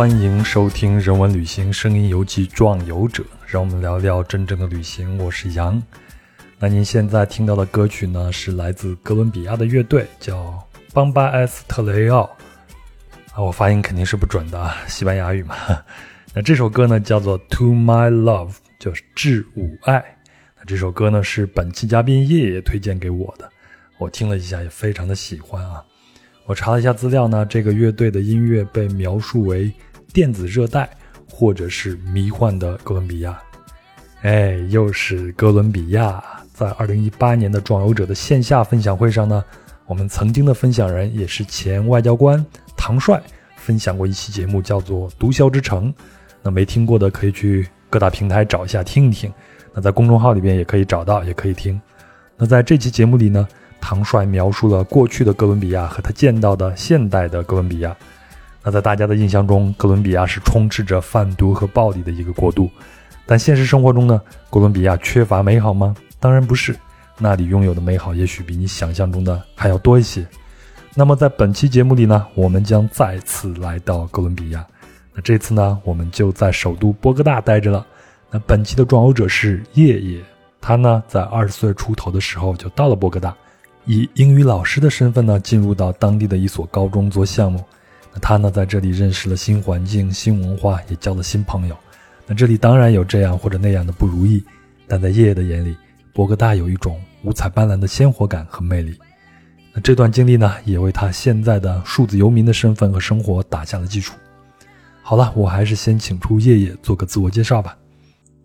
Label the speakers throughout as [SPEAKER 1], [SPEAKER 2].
[SPEAKER 1] 欢迎收听《人文旅行声音游记·壮游者》，让我们聊聊真正的旅行。我是杨。那您现在听到的歌曲呢，是来自哥伦比亚的乐队，叫邦巴埃斯特雷奥。啊，我发音肯定是不准的，西班牙语嘛。那这首歌呢，叫做《To My Love》，就是致吾爱。那这首歌呢，是本期嘉宾叶叶推荐给我的，我听了一下，也非常的喜欢啊。我查了一下资料呢，这个乐队的音乐被描述为电子热带或者是迷幻的哥伦比亚。哎，又是哥伦比亚。在二零一八年的壮游者的线下分享会上呢，我们曾经的分享人也是前外交官唐帅分享过一期节目，叫做《毒枭之城》。那没听过的可以去各大平台找一下听一听。那在公众号里边也可以找到，也可以听。那在这期节目里呢，唐帅描述了过去的哥伦比亚和他见到的现代的哥伦比亚。那在大家的印象中，哥伦比亚是充斥着贩毒和暴力的一个国度。但现实生活中呢，哥伦比亚缺乏美好吗？当然不是，那里拥有的美好也许比你想象中的还要多一些。那么在本期节目里呢，我们将再次来到哥伦比亚。那这次呢，我们就在首都波哥大待着了。那本期的壮游者是叶叶，他呢在二十岁出头的时候就到了波哥大，以英语老师的身份呢进入到当地的一所高中做项目。那他呢在这里认识了新环境、新文化，也交了新朋友。那这里当然有这样或者那样的不如意，但在叶叶的眼里。博格大有一种五彩斑斓的鲜活感和魅力，那这段经历呢，也为他现在的数字游民的身份和生活打下了基础。好了，我还是先请出叶叶做个自我介绍吧。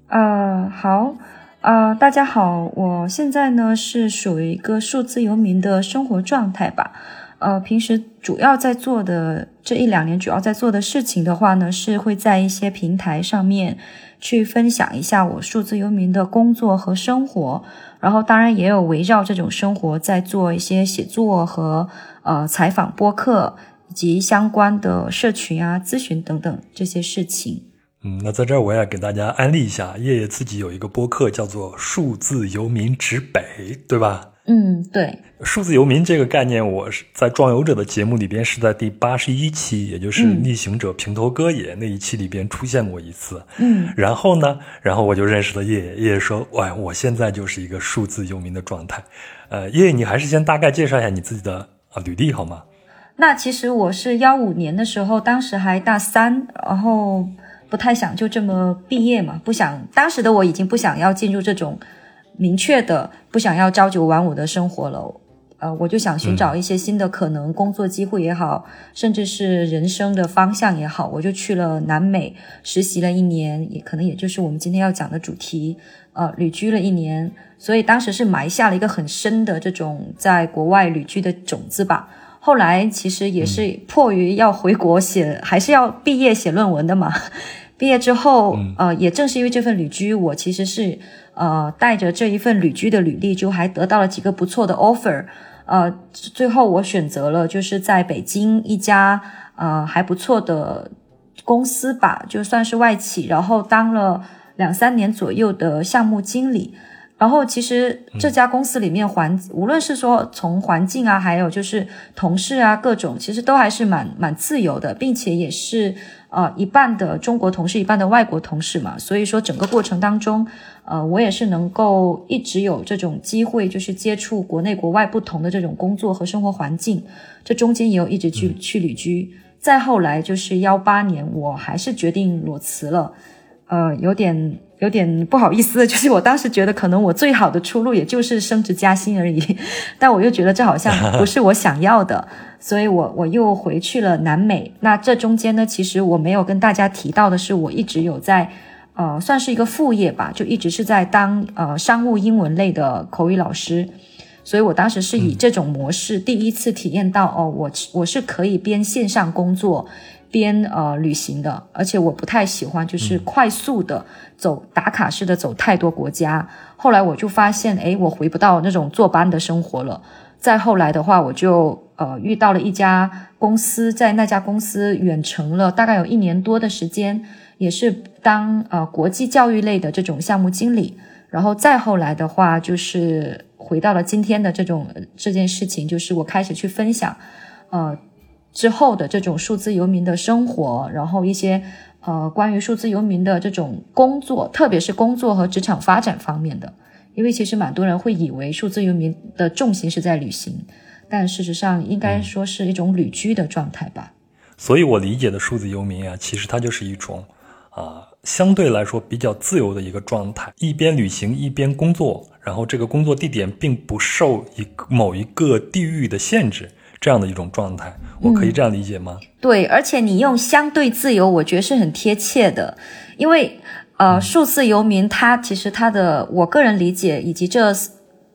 [SPEAKER 2] 呃，好，呃，大家好，我现在呢是属于一个数字游民的生活状态吧。呃，平时主要在做的这一两年，主要在做的事情的话呢，是会在一些平台上面。去分享一下我数字游民的工作和生活，然后当然也有围绕这种生活在做一些写作和呃采访播客以及相关的社群啊咨询等等这些事情。
[SPEAKER 1] 嗯，那在这儿我也给大家安利一下，叶叶自己有一个播客叫做数字游民指北，对吧？
[SPEAKER 2] 嗯，对，
[SPEAKER 1] 数字游民这个概念，我是在壮游者的节目里边是在第八十一期，也就是逆行者平头哥也那一期里边出现过一次。
[SPEAKER 2] 嗯，
[SPEAKER 1] 然后呢，然后我就认识了叶叶，叶叶说，喂，我现在就是一个数字游民的状态。呃，叶叶，你还是先大概介绍一下你自己的啊履历好吗？
[SPEAKER 2] 那其实我是幺五年的时候，当时还大三，然后不太想就这么毕业嘛，不想，当时的我已经不想要进入这种。明确的不想要朝九晚五的生活了，呃，我就想寻找一些新的可能，工作机会也好，甚至是人生的方向也好，我就去了南美实习了一年，也可能也就是我们今天要讲的主题，呃，旅居了一年，所以当时是埋下了一个很深的这种在国外旅居的种子吧。后来其实也是迫于要回国写，还是要毕业写论文的嘛。毕业之后，呃，也正是因为这份旅居，我其实是。呃，带着这一份旅居的履历，就还得到了几个不错的 offer。呃，最后我选择了就是在北京一家呃还不错的公司吧，就算是外企，然后当了两三年左右的项目经理。然后其实这家公司里面环，无论是说从环境啊，还有就是同事啊，各种其实都还是蛮蛮自由的，并且也是呃一半的中国同事，一半的外国同事嘛。所以说整个过程当中。呃，我也是能够一直有这种机会，就是接触国内国外不同的这种工作和生活环境。这中间也有一直去去旅居。再后来就是幺八年，我还是决定裸辞了。呃，有点有点不好意思，就是我当时觉得可能我最好的出路也就是升职加薪而已，但我又觉得这好像不是我想要的，所以我我又回去了南美。那这中间呢，其实我没有跟大家提到的是，我一直有在。呃，算是一个副业吧，就一直是在当呃商务英文类的口语老师，所以我当时是以这种模式第一次体验到哦，我我是可以边线上工作边呃旅行的，而且我不太喜欢就是快速的走打卡式的走太多国家。后来我就发现，哎，我回不到那种坐班的生活了。再后来的话，我就呃遇到了一家公司，在那家公司远程了大概有一年多的时间。也是当呃国际教育类的这种项目经理，然后再后来的话，就是回到了今天的这种这件事情，就是我开始去分享，呃，之后的这种数字游民的生活，然后一些呃关于数字游民的这种工作，特别是工作和职场发展方面的。因为其实蛮多人会以为数字游民的重心是在旅行，但事实上应该说是一种旅居的状态吧。
[SPEAKER 1] 所以我理解的数字游民啊，其实它就是一种啊相对来说比较自由的一个状态，一边旅行一边工作，然后这个工作地点并不受一个某一个地域的限制，这样的一种状态，我可以这样理解吗？
[SPEAKER 2] 对，而且你用相对自由，我觉得是很贴切的，因为。呃，数字游民，他其实他的，我个人理解，以及这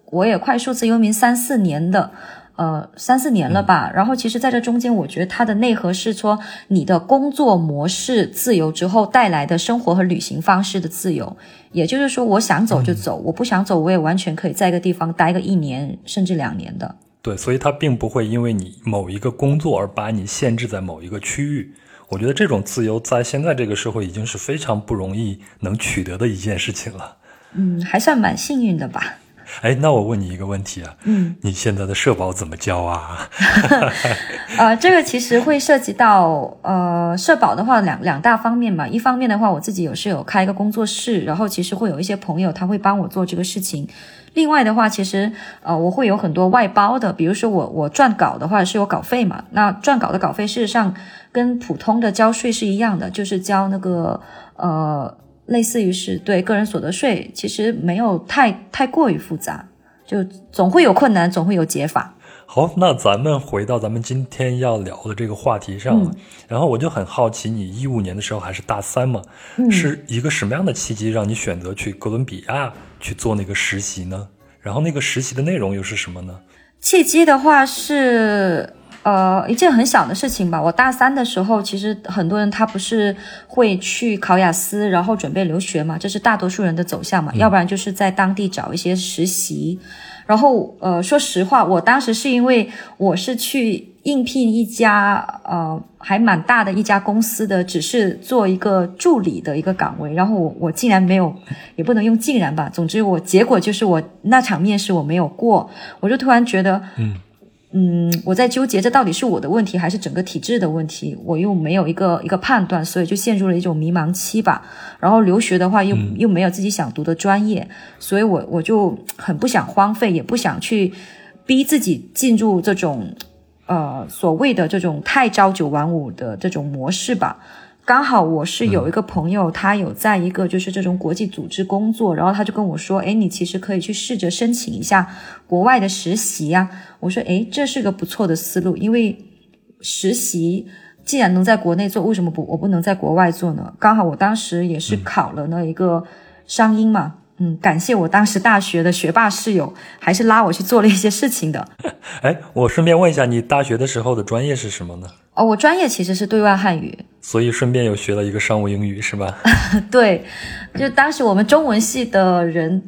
[SPEAKER 2] 我也快数字游民三四年的，呃，三四年了吧。然后，其实在这中间，我觉得它的内核是说，你的工作模式自由之后带来的生活和旅行方式的自由。也就是说，我想走就走，我不想走，我也完全可以在一个地方待个一年甚至两年的。
[SPEAKER 1] 对，所以它并不会因为你某一个工作而把你限制在某一个区域。我觉得这种自由在现在这个社会已经是非常不容易能取得的一件事情了。
[SPEAKER 2] 嗯，还算蛮幸运的吧。
[SPEAKER 1] 哎，那我问你一个问题啊，
[SPEAKER 2] 嗯，
[SPEAKER 1] 你现在的社保怎么交啊？
[SPEAKER 2] 呃，这个其实会涉及到呃社保的话两两大方面嘛。一方面的话，我自己有是有开一个工作室，然后其实会有一些朋友他会帮我做这个事情。另外的话，其实呃我会有很多外包的，比如说我我撰稿的话是有稿费嘛。那撰稿的稿费事实上跟普通的交税是一样的，就是交那个呃。类似于是对个人所得税，其实没有太太过于复杂，就总会有困难，总会有解法。
[SPEAKER 1] 好，那咱们回到咱们今天要聊的这个话题上，然后我就很好奇，你一五年的时候还是大三嘛，是一个什么样的契机让你选择去哥伦比亚去做那个实习呢？然后那个实习的内容又是什么呢？
[SPEAKER 2] 契机的话是。呃，一件很小的事情吧。我大三的时候，其实很多人他不是会去考雅思，然后准备留学嘛，这是大多数人的走向嘛。要不然就是在当地找一些实习。然后，呃，说实话，我当时是因为我是去应聘一家呃还蛮大的一家公司的，只是做一个助理的一个岗位。然后我我竟然没有，也不能用竟然吧。总之，我结果就是我那场面试我没有过，我就突然觉得，
[SPEAKER 1] 嗯。
[SPEAKER 2] 嗯，我在纠结这到底是我的问题还是整个体制的问题，我又没有一个一个判断，所以就陷入了一种迷茫期吧。然后留学的话，又又没有自己想读的专业，所以我我就很不想荒废，也不想去逼自己进入这种呃所谓的这种太朝九晚五的这种模式吧。刚好我是有一个朋友，他有在一个就是这种国际组织工作，然后他就跟我说：“哎，你其实可以去试着申请一下国外的实习呀。”我说：“哎，这是个不错的思路，因为实习既然能在国内做，为什么不我不能在国外做呢？刚好我当时也是考了那一个商英嘛。”嗯，感谢我当时大学的学霸室友，还是拉我去做了一些事情的。
[SPEAKER 1] 哎，我顺便问一下，你大学的时候的专业是什么呢？
[SPEAKER 2] 哦，我专业其实是对外汉语，
[SPEAKER 1] 所以顺便又学了一个商务英语，是吧？
[SPEAKER 2] 对，就当时我们中文系的人，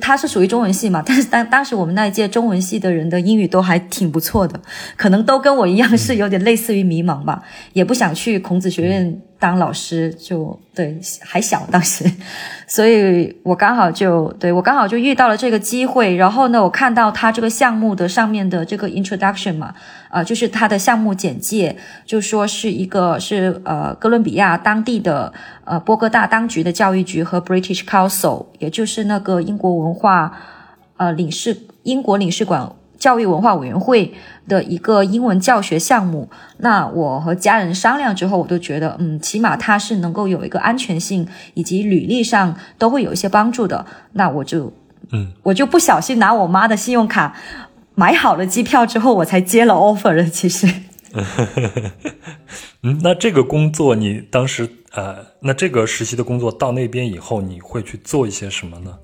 [SPEAKER 2] 他是属于中文系嘛，但是当当时我们那一届中文系的人的英语都还挺不错的，可能都跟我一样是有点类似于迷茫吧，也不想去孔子学院。当老师就对还小当时，所以我刚好就对我刚好就遇到了这个机会。然后呢，我看到他这个项目的上面的这个 introduction 嘛，啊，就是他的项目简介，就说是一个是呃哥伦比亚当地的呃波哥大当局的教育局和 British Council，也就是那个英国文化呃领事英国领事馆。教育文化委员会的一个英文教学项目，那我和家人商量之后，我都觉得，嗯，起码它是能够有一个安全性，以及履历上都会有一些帮助的。那我就，
[SPEAKER 1] 嗯，
[SPEAKER 2] 我就不小心拿我妈的信用卡买好了机票之后，我才接了 offer 的。其实，
[SPEAKER 1] 嗯，那这个工作你当时，呃，那这个实习的工作到那边以后，你会去做一些什么呢？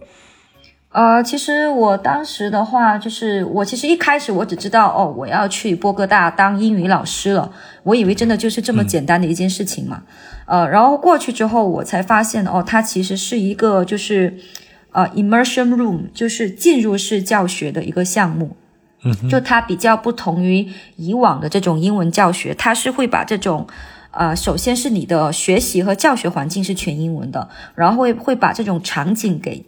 [SPEAKER 2] 呃，其实我当时的话，就是我其实一开始我只知道哦，我要去波哥大当英语老师了。我以为真的就是这么简单的一件事情嘛。呃，然后过去之后，我才发现哦，它其实是一个就是呃 immersion room，就是进入式教学的一个项目。
[SPEAKER 1] 嗯，
[SPEAKER 2] 就它比较不同于以往的这种英文教学，它是会把这种。呃，首先是你的学习和教学环境是全英文的，然后会会把这种场景给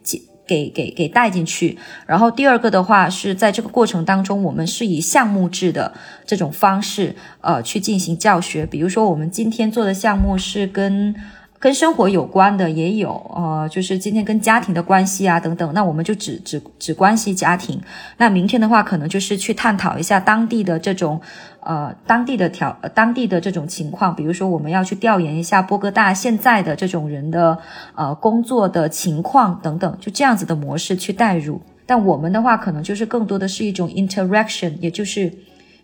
[SPEAKER 2] 给给给带进去。然后第二个的话是在这个过程当中，我们是以项目制的这种方式呃去进行教学。比如说我们今天做的项目是跟。跟生活有关的也有，呃，就是今天跟家庭的关系啊等等，那我们就只只只关系家庭。那明天的话，可能就是去探讨一下当地的这种，呃，当地的条，当地的这种情况。比如说，我们要去调研一下波哥大现在的这种人的，呃，工作的情况等等，就这样子的模式去带入。但我们的话，可能就是更多的是一种 interaction，也就是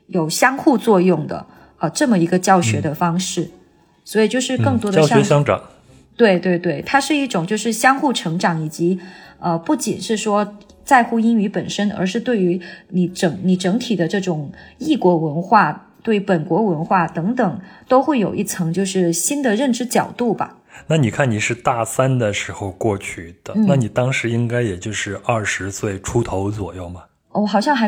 [SPEAKER 2] 有相互作用的，呃，这么一个教学的方式。所以就是更多的
[SPEAKER 1] 教学相长，
[SPEAKER 2] 对对对，它是一种就是相互成长，以及呃，不仅是说在乎英语本身，而是对于你整你整体的这种异国文化、对本国文化等等，都会有一层就是新的认知角度吧。
[SPEAKER 1] 那你看，你是大三的时候过去的，那你当时应该也就是二十岁出头左右嘛？
[SPEAKER 2] 我好像还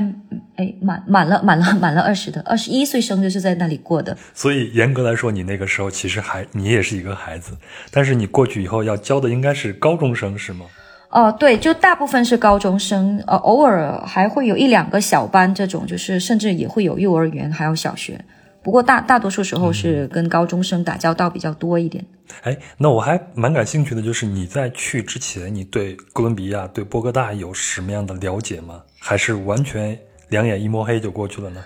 [SPEAKER 2] 哎满满了 满了满了二十的二十一岁生日是在那里过的，
[SPEAKER 1] 所以严格来说，你那个时候其实还你也是一个孩子，但是你过去以后要教的应该是高中生是吗？
[SPEAKER 2] 哦，对，就大部分是高中生，呃，偶尔还会有一两个小班这种，就是甚至也会有幼儿园还有小学。不过大大多数时候是跟高中生打交道比较多一点。
[SPEAKER 1] 哎，那我还蛮感兴趣的，就是你在去之前，你对哥伦比亚、对波哥大有什么样的了解吗？还是完全两眼一摸黑就过去了呢？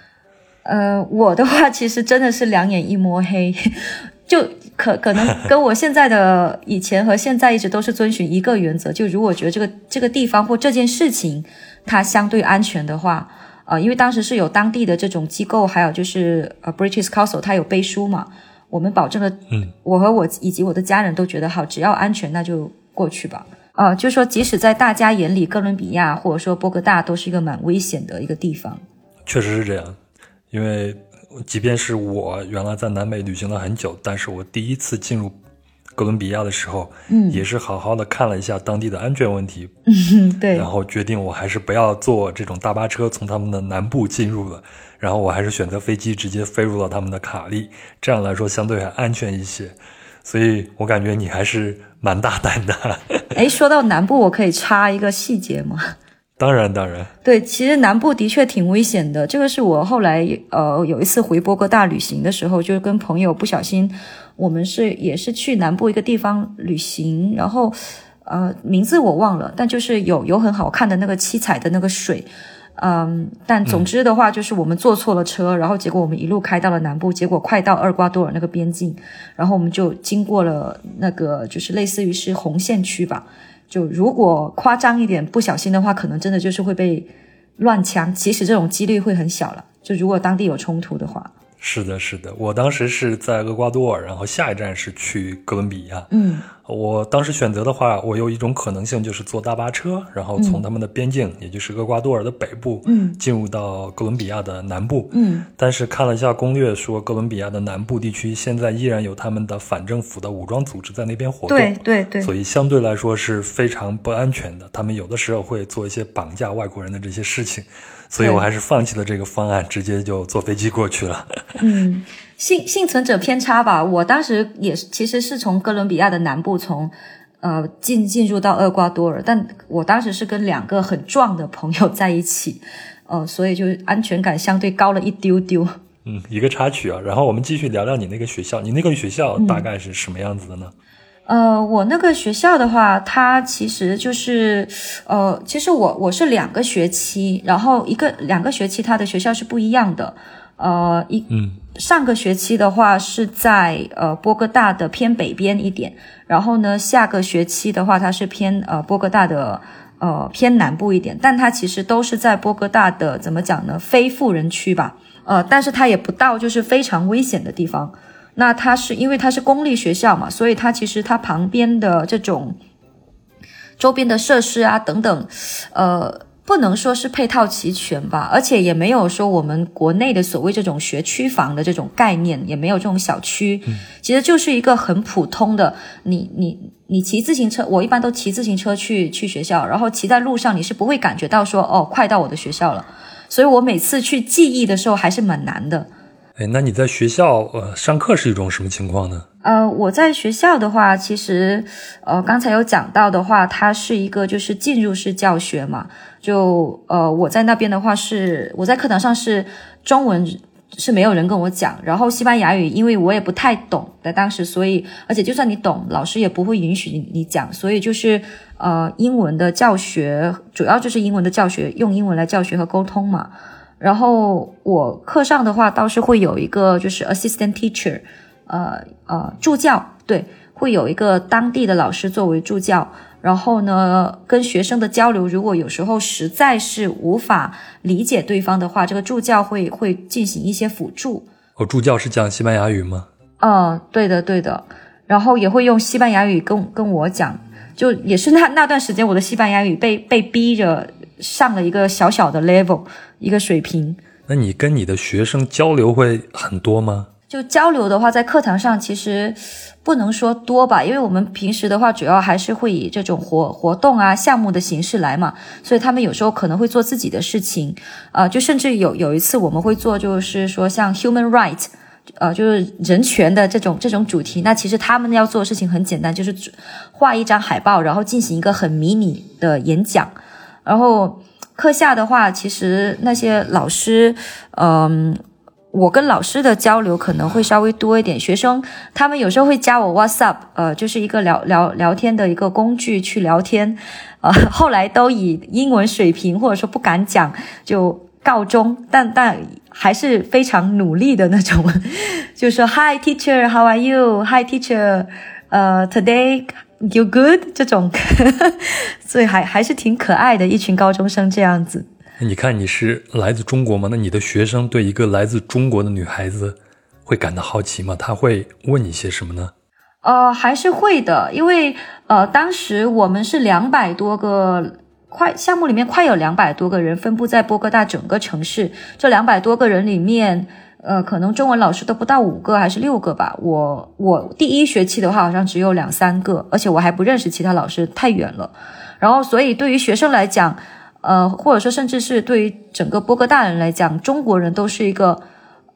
[SPEAKER 2] 呃，我的话其实真的是两眼一摸黑，就可可能跟我现在的以前和现在一直都是遵循一个原则，就如果觉得这个这个地方或这件事情它相对安全的话。呃，因为当时是有当地的这种机构，还有就是呃，British Council，它有背书嘛，我们保证了，嗯，我和我以及我的家人都觉得好，只要安全，那就过去吧。呃，就说即使在大家眼里，哥伦比亚或者说波哥大都是一个蛮危险的一个地方。
[SPEAKER 1] 确实是这样，因为即便是我原来在南美旅行了很久，但是我第一次进入。哥伦比亚的时候，嗯，也是好好的看了一下当地的安全问题，
[SPEAKER 2] 嗯，对，
[SPEAKER 1] 然后决定我还是不要坐这种大巴车从他们的南部进入了，然后我还是选择飞机直接飞入了他们的卡利，这样来说相对还安全一些，所以我感觉你还是蛮大胆的。
[SPEAKER 2] 哎，说到南部，我可以插一个细节吗？
[SPEAKER 1] 当然，当然，
[SPEAKER 2] 对，其实南部的确挺危险的，这个是我后来呃有一次回波哥大旅行的时候，就是跟朋友不小心。我们是也是去南部一个地方旅行，然后，呃，名字我忘了，但就是有有很好看的那个七彩的那个水，嗯，但总之的话就是我们坐错了车，然后结果我们一路开到了南部，结果快到厄瓜多尔那个边境，然后我们就经过了那个就是类似于是红线区吧，就如果夸张一点，不小心的话，可能真的就是会被乱枪，其实这种几率会很小了，就如果当地有冲突的话。
[SPEAKER 1] 是的，是的，我当时是在厄瓜多尔，然后下一站是去哥伦比亚。
[SPEAKER 2] 嗯，
[SPEAKER 1] 我当时选择的话，我有一种可能性就是坐大巴车，然后从他们的边境，也就是厄瓜多尔的北部，嗯，进入到哥伦比亚的南部。
[SPEAKER 2] 嗯，
[SPEAKER 1] 但是看了一下攻略，说哥伦比亚的南部地区现在依然有他们的反政府的武装组织在那边活动。
[SPEAKER 2] 对对对，
[SPEAKER 1] 所以相对来说是非常不安全的。他们有的时候会做一些绑架外国人的这些事情。所以我还是放弃了这个方案，直接就坐飞机过去了。
[SPEAKER 2] 嗯，幸幸存者偏差吧。我当时也是，其实是从哥伦比亚的南部从呃进进入到厄瓜多尔，但我当时是跟两个很壮的朋友在一起，呃，所以就安全感相对高了一丢丢。
[SPEAKER 1] 嗯，一个插曲啊。然后我们继续聊聊你那个学校，你那个学校大概是什么样子的呢？
[SPEAKER 2] 呃，我那个学校的话，它其实就是，呃，其实我我是两个学期，然后一个两个学期，它的学校是不一样的。呃，一上个学期的话是在呃波哥大的偏北边一点，然后呢，下个学期的话，它是偏呃波哥大的呃偏南部一点，但它其实都是在波哥大的怎么讲呢？非富人区吧，呃，但是它也不到就是非常危险的地方。那它是因为它是公立学校嘛，所以它其实它旁边的这种周边的设施啊等等，呃，不能说是配套齐全吧，而且也没有说我们国内的所谓这种学区房的这种概念，也没有这种小区，其实就是一个很普通的，你你你骑自行车，我一般都骑自行车去去学校，然后骑在路上你是不会感觉到说哦快到我的学校了，所以我每次去记忆的时候还是蛮难的。
[SPEAKER 1] 哎，那你在学校呃上课是一种什么情况呢？
[SPEAKER 2] 呃，我在学校的话，其实呃刚才有讲到的话，它是一个就是进入式教学嘛。就呃我在那边的话是我在课堂上是中文是没有人跟我讲，然后西班牙语因为我也不太懂在当时，所以而且就算你懂，老师也不会允许你讲，所以就是呃英文的教学主要就是英文的教学，用英文来教学和沟通嘛。然后我课上的话倒是会有一个就是 assistant teacher，呃呃助教，对，会有一个当地的老师作为助教。然后呢，跟学生的交流，如果有时候实在是无法理解对方的话，这个助教会会进行一些辅助。
[SPEAKER 1] 哦，助教是讲西班牙语吗？
[SPEAKER 2] 嗯，对的对的。然后也会用西班牙语跟跟我讲，就也是那那段时间，我的西班牙语被被逼着。上了一个小小的 level，一个水平。
[SPEAKER 1] 那你跟你的学生交流会很多吗？
[SPEAKER 2] 就交流的话，在课堂上其实不能说多吧，因为我们平时的话，主要还是会以这种活活动啊、项目的形式来嘛，所以他们有时候可能会做自己的事情，啊，就甚至有有一次我们会做，就是说像 human right，呃，就是人权的这种这种主题。那其实他们要做的事情很简单，就是画一张海报，然后进行一个很迷你的演讲。然后课下的话，其实那些老师，嗯，我跟老师的交流可能会稍微多一点。学生他们有时候会加我 WhatsApp，呃，就是一个聊聊聊天的一个工具去聊天。呃，后来都以英文水平或者说不敢讲就告终，但但还是非常努力的那种，就说 Hi teacher，How are you？Hi teacher，呃，Today。You good 这种，所以还还是挺可爱的一群高中生这样子。
[SPEAKER 1] 你看你是来自中国吗？那你的学生对一个来自中国的女孩子会感到好奇吗？他会问你些什么呢？
[SPEAKER 2] 呃，还是会的，因为呃，当时我们是两百多个快项目里面快有两百多个人分布在波哥大整个城市，这两百多个人里面。呃，可能中文老师都不到五个还是六个吧。我我第一学期的话，好像只有两三个，而且我还不认识其他老师，太远了。然后，所以对于学生来讲，呃，或者说甚至是对于整个波哥大人来讲，中国人都是一个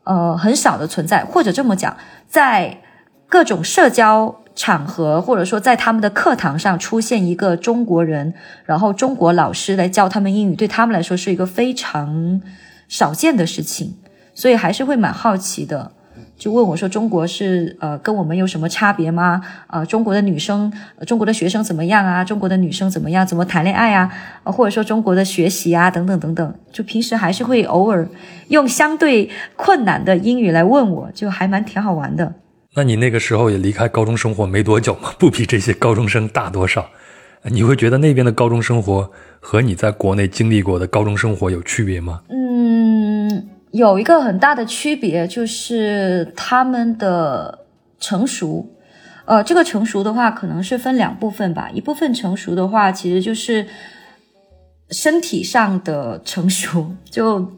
[SPEAKER 2] 呃很少的存在。或者这么讲，在各种社交场合，或者说在他们的课堂上出现一个中国人，然后中国老师来教他们英语，对他们来说是一个非常少见的事情。所以还是会蛮好奇的，就问我说：“中国是呃跟我们有什么差别吗？呃，中国的女生、中国的学生怎么样啊？中国的女生怎么样？怎么谈恋爱啊？或者说中国的学习啊，等等等等。就平时还是会偶尔用相对困难的英语来问我，就还蛮挺好玩的。
[SPEAKER 1] 那你那个时候也离开高中生活没多久嘛，不比这些高中生大多少？你会觉得那边的高中生活和你在国内经历过的高中生活有区别吗？
[SPEAKER 2] 嗯。有一个很大的区别，就是他们的成熟。呃，这个成熟的话，可能是分两部分吧。一部分成熟的话，其实就是身体上的成熟，就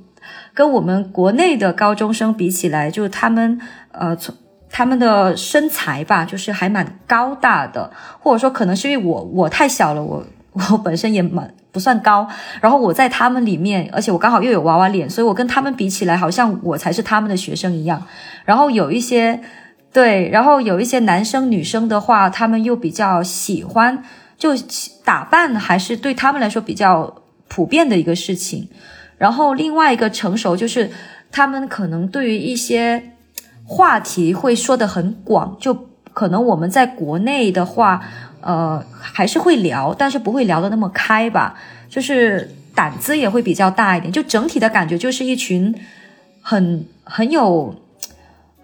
[SPEAKER 2] 跟我们国内的高中生比起来，就他们呃，从他们的身材吧，就是还蛮高大的，或者说可能是因为我我太小了，我 我本身也蛮。不算高，然后我在他们里面，而且我刚好又有娃娃脸，所以我跟他们比起来，好像我才是他们的学生一样。然后有一些对，然后有一些男生女生的话，他们又比较喜欢，就打扮还是对他们来说比较普遍的一个事情。然后另外一个成熟就是，他们可能对于一些话题会说的很广，就可能我们在国内的话。呃，还是会聊，但是不会聊的那么开吧，就是胆子也会比较大一点。就整体的感觉就是一群很很有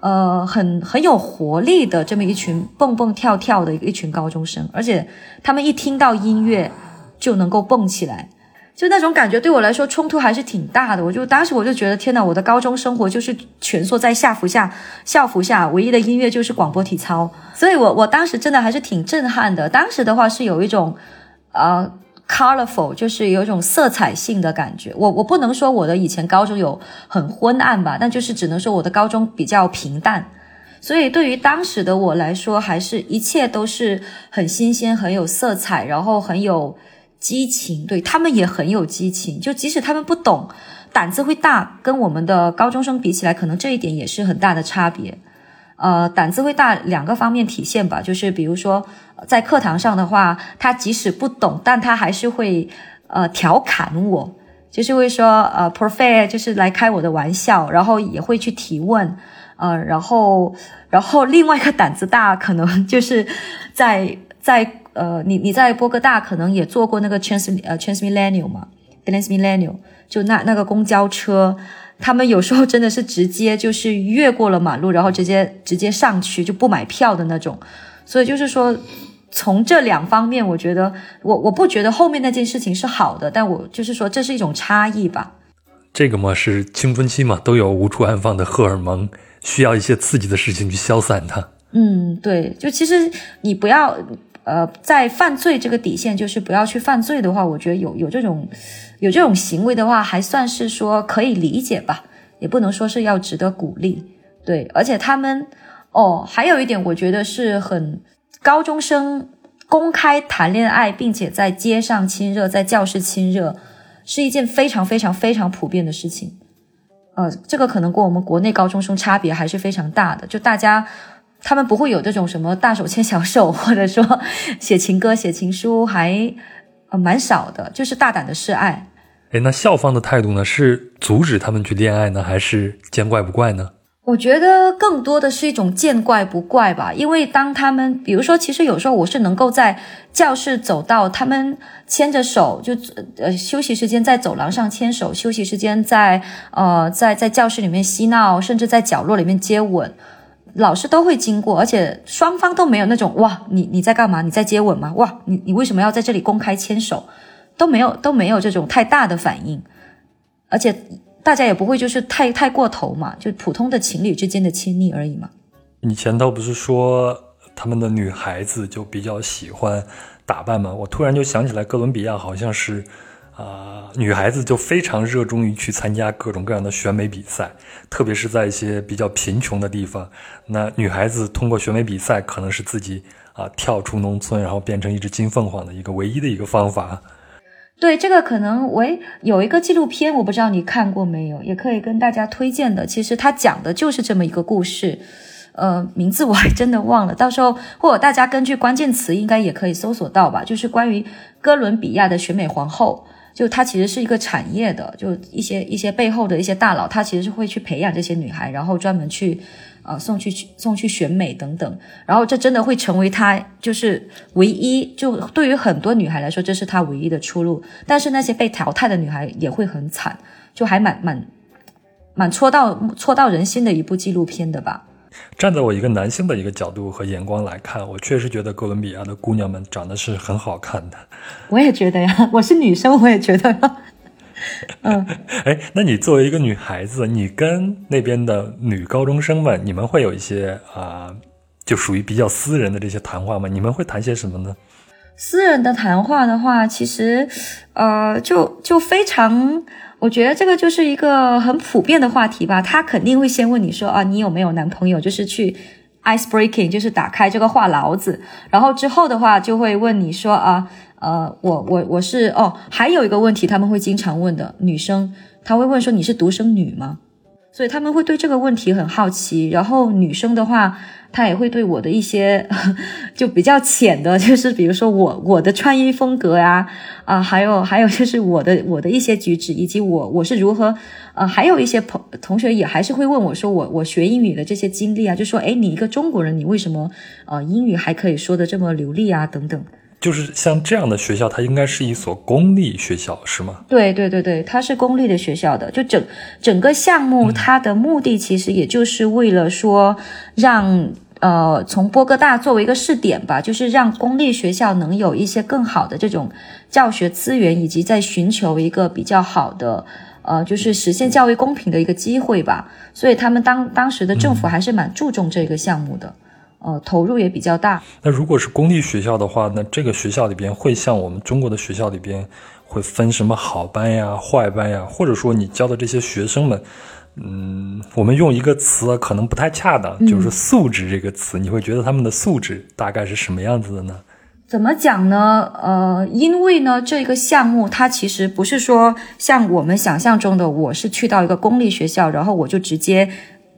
[SPEAKER 2] 呃很很有活力的这么一群蹦蹦跳跳的一群高中生，而且他们一听到音乐就能够蹦起来。就那种感觉对我来说冲突还是挺大的，我就当时我就觉得天呐，我的高中生活就是蜷缩在校服下，校服下唯一的音乐就是广播体操，所以我我当时真的还是挺震撼的。当时的话是有一种呃 colorful，就是有一种色彩性的感觉。我我不能说我的以前高中有很昏暗吧，但就是只能说我的高中比较平淡。所以对于当时的我来说，还是一切都是很新鲜、很有色彩，然后很有。激情，对他们也很有激情。就即使他们不懂，胆子会大，跟我们的高中生比起来，可能这一点也是很大的差别。呃，胆子会大，两个方面体现吧，就是比如说在课堂上的话，他即使不懂，但他还是会呃调侃我，就是会说呃 p r o f e t 就是来开我的玩笑，然后也会去提问，呃，然后然后另外一个胆子大，可能就是在在呃你你在波哥大可能也坐过那个 Trans 呃 Transmilenio 嘛，Transmilenio 就那那个公交车。他们有时候真的是直接就是越过了马路，然后直接直接上去就不买票的那种，所以就是说，从这两方面，我觉得我我不觉得后面那件事情是好的，但我就是说这是一种差异吧。
[SPEAKER 1] 这个嘛是青春期嘛，都有无处安放的荷尔蒙，需要一些刺激的事情去消散它。
[SPEAKER 2] 嗯，对，就其实你不要。呃，在犯罪这个底线，就是不要去犯罪的话，我觉得有有这种有这种行为的话，还算是说可以理解吧，也不能说是要值得鼓励。对，而且他们哦，还有一点，我觉得是很高中生公开谈恋爱，并且在街上亲热，在教室亲热，是一件非常非常非常普遍的事情。呃，这个可能跟我们国内高中生差别还是非常大的，就大家。他们不会有这种什么大手牵小手，或者说写情歌、写情书，还呃蛮少的，就是大胆的示爱。
[SPEAKER 1] 哎，那校方的态度呢？是阻止他们去恋爱呢，还是见怪不怪呢？
[SPEAKER 2] 我觉得更多的是一种见怪不怪吧。因为当他们，比如说，其实有时候我是能够在教室走到他们牵着手，就呃休息时间在走廊上牵手，休息时间在呃在在教室里面嬉闹，甚至在角落里面接吻。老师都会经过，而且双方都没有那种哇，你你在干嘛？你在接吻吗？哇，你你为什么要在这里公开牵手？都没有都没有这种太大的反应，而且大家也不会就是太太过头嘛，就普通的情侣之间的亲昵而已嘛。
[SPEAKER 1] 你前头不是说他们的女孩子就比较喜欢打扮吗？我突然就想起来，哥伦比亚好像是。啊，女孩子就非常热衷于去参加各种各样的选美比赛，特别是在一些比较贫穷的地方。那女孩子通过选美比赛，可能是自己啊跳出农村，然后变成一只金凤凰的一个唯一的一个方法。
[SPEAKER 2] 对，这个可能我有一个纪录片，我不知道你看过没有，也可以跟大家推荐的。其实它讲的就是这么一个故事，呃，名字我还真的忘了，到时候或者大家根据关键词应该也可以搜索到吧，就是关于哥伦比亚的选美皇后。就它其实是一个产业的，就一些一些背后的一些大佬，他其实是会去培养这些女孩，然后专门去，呃，送去送去选美等等，然后这真的会成为他就是唯一，就对于很多女孩来说，这是他唯一的出路。但是那些被淘汰的女孩也会很惨，就还蛮蛮蛮戳到戳到人心的一部纪录片的吧。
[SPEAKER 1] 站在我一个男性的一个角度和眼光来看，我确实觉得哥伦比亚的姑娘们长得是很好看的。
[SPEAKER 2] 我也觉得呀，我是女生，我也觉得。嗯，
[SPEAKER 1] 哎，那你作为一个女孩子，你跟那边的女高中生们，你们会有一些啊，就属于比较私人的这些谈话吗？你们会谈些什么呢？
[SPEAKER 2] 私人的谈话的话，其实，呃，就就非常。我觉得这个就是一个很普遍的话题吧，他肯定会先问你说啊，你有没有男朋友？就是去 ice breaking，就是打开这个话痨子。然后之后的话就会问你说啊，呃，我我我是哦，还有一个问题他们会经常问的，女生他会问说你是独生女吗？所以他们会对这个问题很好奇。然后女生的话。她也会对我的一些 就比较浅的，就是比如说我我的穿衣风格呀，啊，还有还有就是我的我的一些举止，以及我我是如何，呃，还有一些朋同学也还是会问我说我我学英语的这些经历啊，就说哎，你一个中国人，你为什么呃英语还可以说的这么流利啊？等等。
[SPEAKER 1] 就是像这样的学校，它应该是一所公立学校，是吗？
[SPEAKER 2] 对对对对，它是公立的学校的。就整整个项目，它的目的其实也就是为了说让。呃，从波哥大作为一个试点吧，就是让公立学校能有一些更好的这种教学资源，以及在寻求一个比较好的，呃，就是实现教育公平的一个机会吧。所以他们当当时的政府还是蛮注重这个项目的，呃，投入也比较大。
[SPEAKER 1] 那如果是公立学校的话，那这个学校里边会像我们中国的学校里边会分什么好班呀、坏班呀，或者说你教的这些学生们？嗯，我们用一个词可能不太恰当，就是“素质”这个词，你会觉得他们的素质大概是什么样子的呢？
[SPEAKER 2] 怎么讲呢？呃，因为呢，这个项目它其实不是说像我们想象中的，我是去到一个公立学校，然后我就直接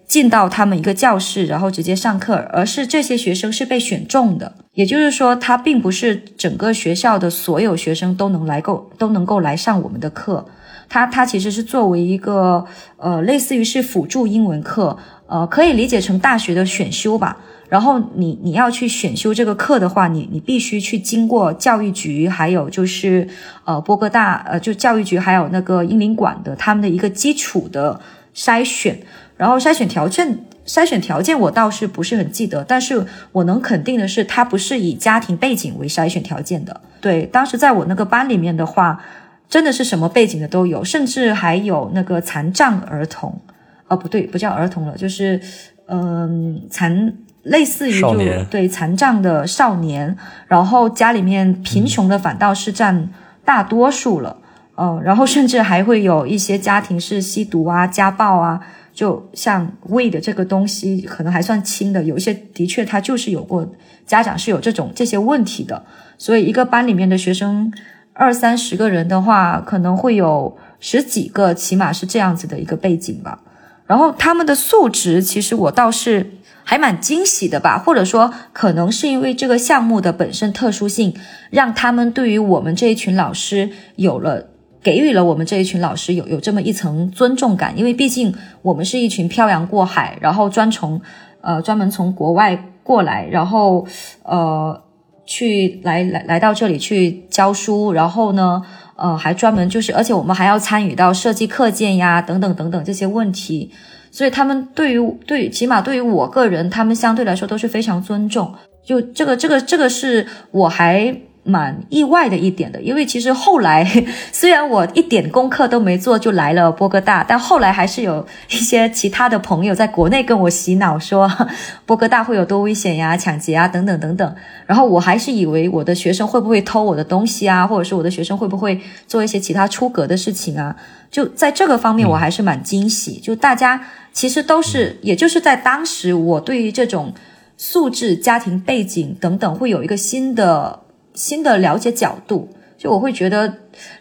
[SPEAKER 2] 进到他们一个教室，然后直接上课，而是这些学生是被选中的。也就是说，他并不是整个学校的所有学生都能来够都能够来上我们的课。他他其实是作为一个呃，类似于是辅助英文课，呃，可以理解成大学的选修吧。然后你你要去选修这个课的话，你你必须去经过教育局，还有就是呃波哥大呃就教育局还有那个英领馆的他们的一个基础的筛选，然后筛选条件筛选条件我倒是不是很记得，但是我能肯定的是，它不是以家庭背景为筛选条件的。对，当时在我那个班里面的话，真的是什么背景的都有，甚至还有那个残障儿童，哦不对，不叫儿童了，就是嗯残。类似于就对残障的少年，然后家里面贫穷的反倒是占大多数了，嗯，然后甚至还会有一些家庭是吸毒啊、家暴啊，就像胃的这个东西可能还算轻的，有一些的确他就是有过家长是有这种这些问题的，所以一个班里面的学生二三十个人的话，可能会有十几个起码是这样子的一个背景吧，然后他们的素质其实我倒是。还蛮惊喜的吧，或者说，可能是因为这个项目的本身特殊性，让他们对于我们这一群老师有了给予了我们这一群老师有有这么一层尊重感，因为毕竟我们是一群漂洋过海，然后专从呃专门从国外过来，然后呃去来来来到这里去教书，然后呢呃还专门就是，而且我们还要参与到设计课件呀等等等等这些问题。所以他们对于对，起码对于我个人，他们相对来说都是非常尊重。就这个，这个，这个是我还。蛮意外的一点的，因为其实后来 虽然我一点功课都没做就来了波哥大，但后来还是有一些其他的朋友在国内跟我洗脑说 波哥大会有多危险呀、抢劫啊等等等等。然后我还是以为我的学生会不会偷我的东西啊，或者是我的学生会不会做一些其他出格的事情啊？就在这个方面，我还是蛮惊喜。就大家其实都是，也就是在当时，我对于这种素质、家庭背景等等，会有一个新的。新的了解角度，就我会觉得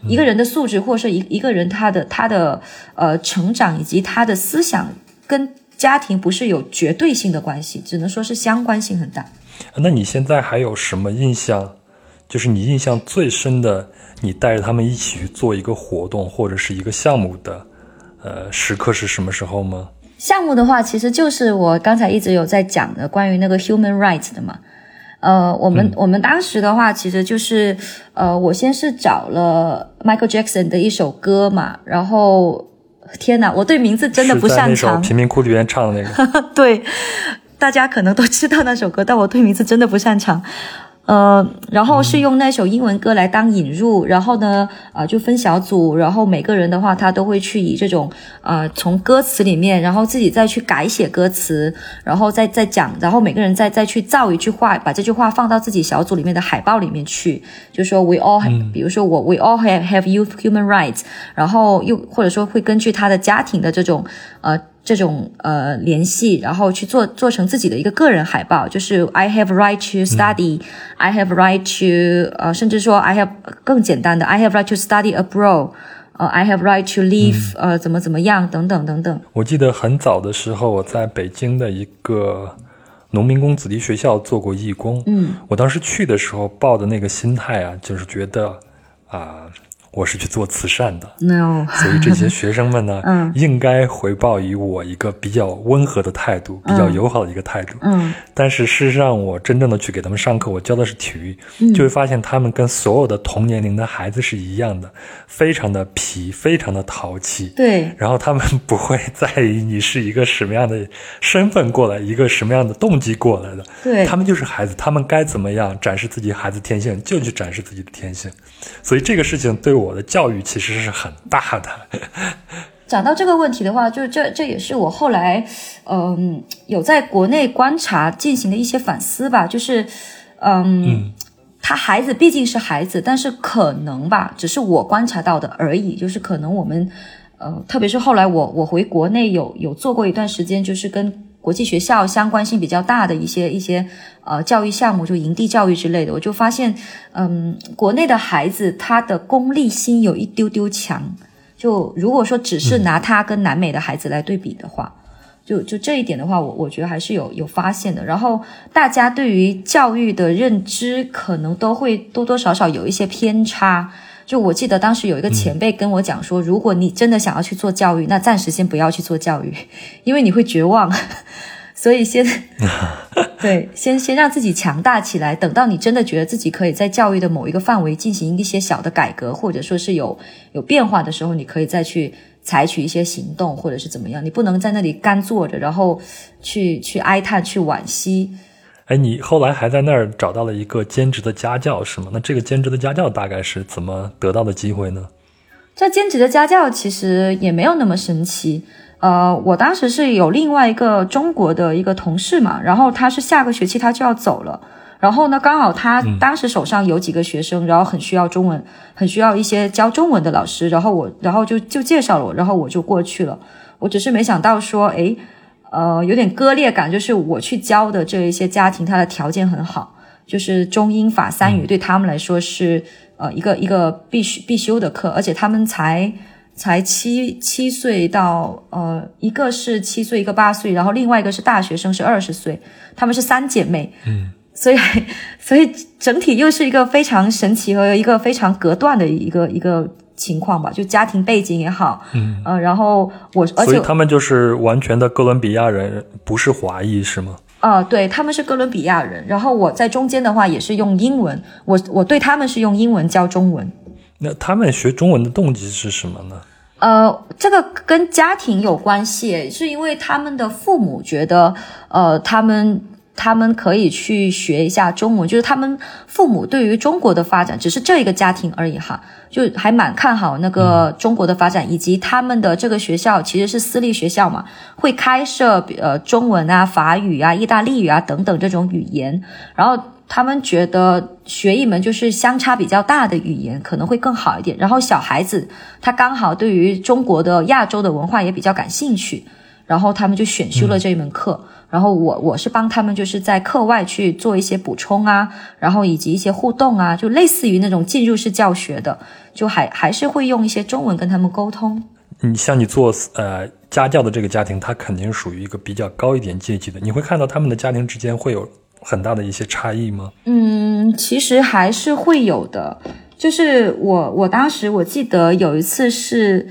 [SPEAKER 2] 一个人的素质，或者是一一个人他的他的呃成长以及他的思想，跟家庭不是有绝对性的关系，只能说是相关性很大。
[SPEAKER 1] 那你现在还有什么印象？就是你印象最深的，你带着他们一起去做一个活动或者是一个项目的呃时刻是什么时候吗？
[SPEAKER 2] 项目的话，其实就是我刚才一直有在讲的关于那个 human rights 的嘛。呃，我们我们当时的话，其实就是，呃，我先是找了 Michael Jackson 的一首歌嘛，然后天哪，我对名字真的不擅长。
[SPEAKER 1] 贫民窟里面唱的那个。
[SPEAKER 2] 对，大家可能都知道那首歌，但我对名字真的不擅长。呃，然后是用那首英文歌来当引入，然后呢，啊，就分小组，然后每个人的话，他都会去以这种，呃，从歌词里面，然后自己再去改写歌词，然后再再讲，然后每个人再再去造一句话，把这句话放到自己小组里面的海报里面去，就说 We all have，比如说我 We all have have youth human rights，然后又或者说会根据他的家庭的这种，呃。这种呃联系，然后去做做成自己的一个个人海报，就是 I have right to study，I have right to 呃，甚至说 I have 更简单的 I have right to study abroad，呃，I have right to live，呃，怎么怎么样等等等等。
[SPEAKER 1] 我记得很早的时候，我在北京的一个农民工子弟学校做过义工，嗯，我当时去的时候抱的那个心态啊，就是觉得啊。我是去做慈善的，所以这些学生们呢，应该回报于我一个比较温和的态度，比较友好的一个态度。嗯，但是事实上，我真正的去给他们上课，我教的是体育，就会发现他们跟所有的同年龄的孩子是一样的，非常的皮，非常的淘气。
[SPEAKER 2] 对，
[SPEAKER 1] 然后他们不会在意你是一个什么样的身份过来，一个什么样的动机过来的。
[SPEAKER 2] 对，
[SPEAKER 1] 他们就是孩子，他们该怎么样展示自己孩子天性，就去展示自己的天性。所以这个事情对我。的教育其实是很大的。
[SPEAKER 2] 讲到这个问题的话，就这这也是我后来嗯有在国内观察进行的一些反思吧。就是嗯，他孩子毕竟是孩子，但是可能吧，只是我观察到的而已。就是可能我们呃，特别是后来我我回国内有有做过一段时间，就是跟。国际学校相关性比较大的一些一些呃教育项目，就营地教育之类的，我就发现，嗯，国内的孩子他的功利心有一丢丢强。就如果说只是拿他跟南美的孩子来对比的话，就就这一点的话，我我觉得还是有有发现的。然后大家对于教育的认知可能都会多多少少有一些偏差。就我记得当时有一个前辈跟我讲说，如果你真的想要去做教育，那暂时先不要去做教育，因为你会绝望。所以先 对，先先让自己强大起来，等到你真的觉得自己可以在教育的某一个范围进行一些小的改革，或者说是有有变化的时候，你可以再去采取一些行动，或者是怎么样。你不能在那里干坐着，然后去去哀叹、去惋惜。
[SPEAKER 1] 哎，你后来还在那儿找到了一个兼职的家教是吗？那这个兼职的家教大概是怎么得到的机会呢？
[SPEAKER 2] 这兼职的家教其实也没有那么神奇。呃，我当时是有另外一个中国的一个同事嘛，然后他是下个学期他就要走了，然后呢，刚好他当时手上有几个学生，然后很需要中文，很需要一些教中文的老师，然后我，然后就就介绍了我，然后我就过去了。我只是没想到说，诶，呃，有点割裂感，就是我去教的这一些家庭，他的条件很好，就是中英法三语对他们来说是呃一个一个必须必修的课，而且他们才。才七七岁到呃，一个是七岁，一个八岁，然后另外一个是大学生，是二十岁，他们是三姐妹，
[SPEAKER 1] 嗯，
[SPEAKER 2] 所以 所以整体又是一个非常神奇和一个非常隔断的一个一个情况吧，就家庭背景也好，
[SPEAKER 1] 嗯，
[SPEAKER 2] 呃，然后我而且
[SPEAKER 1] 他们就是完全的哥伦比亚人，不是华裔是吗？
[SPEAKER 2] 啊，对，他们是哥伦比亚人，然后我在中间的话也是用英文，我我对他们是用英文教中文。
[SPEAKER 1] 那他们学中文的动机是什么呢？
[SPEAKER 2] 呃，这个跟家庭有关系，是因为他们的父母觉得，呃，他们他们可以去学一下中文，就是他们父母对于中国的发展，只是这一个家庭而已哈，就还蛮看好那个中国的发展，以及他们的这个学校其实是私立学校嘛，会开设呃中文啊、法语啊、意大利语啊等等这种语言，然后。他们觉得学一门就是相差比较大的语言可能会更好一点。然后小孩子他刚好对于中国的亚洲的文化也比较感兴趣，然后他们就选修了这一门课。然后我我是帮他们就是在课外去做一些补充啊，然后以及一些互动啊，就类似于那种进入式教学的，就还还是会用一些中文跟他们沟通。
[SPEAKER 1] 你像你做呃家教的这个家庭，他肯定属于一个比较高一点阶级的，你会看到他们的家庭之间会有。很大的一些差异吗？
[SPEAKER 2] 嗯，其实还是会有的。就是我，我当时我记得有一次是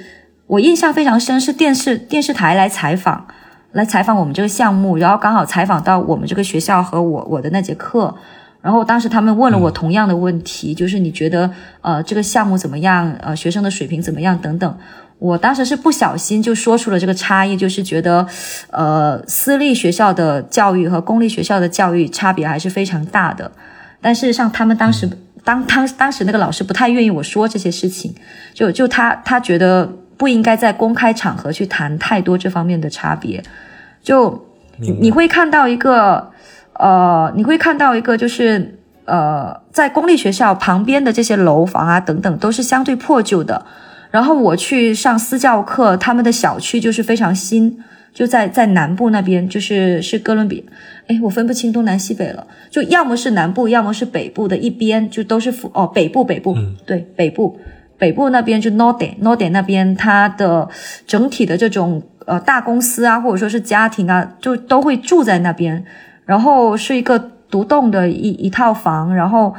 [SPEAKER 2] 我印象非常深，是电视电视台来采访，来采访我们这个项目，然后刚好采访到我们这个学校和我我的那节课，然后当时他们问了我同样的问题，就是你觉得呃这个项目怎么样？呃学生的水平怎么样？等等。我当时是不小心就说出了这个差异，就是觉得，呃，私立学校的教育和公立学校的教育差别还是非常大的。但事实上，他们当时当当当时那个老师不太愿意我说这些事情，就就他他觉得不应该在公开场合去谈太多这方面的差别。就你会看到一个，呃，你会看到一个，就是呃，在公立学校旁边的这些楼房啊等等，都是相对破旧的。然后我去上私教课，他们的小区就是非常新，就在在南部那边，就是是哥伦比，哎，我分不清东南西北了，就要么是南部，要么是北部的一边，就都是哦北部北部，对北部。北部那边就 Norte Norte 那边，它的整体的这种呃大公司啊，或者说是家庭啊，就都会住在那边，然后是一个独栋的一一套房，然后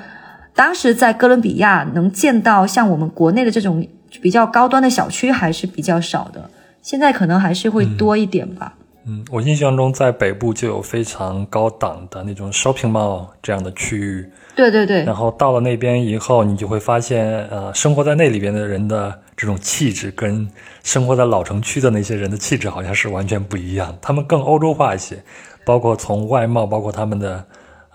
[SPEAKER 2] 当时在哥伦比亚能见到像我们国内的这种。比较高端的小区还是比较少的，现在可能还是会多一点吧。
[SPEAKER 1] 嗯，我印象中在北部就有非常高档的那种 shopping mall 这样的区域。
[SPEAKER 2] 对对对。
[SPEAKER 1] 然后到了那边以后，你就会发现，呃，生活在那里边的人的这种气质，跟生活在老城区的那些人的气质好像是完全不一样。他们更欧洲化一些，包括从外貌，包括他们的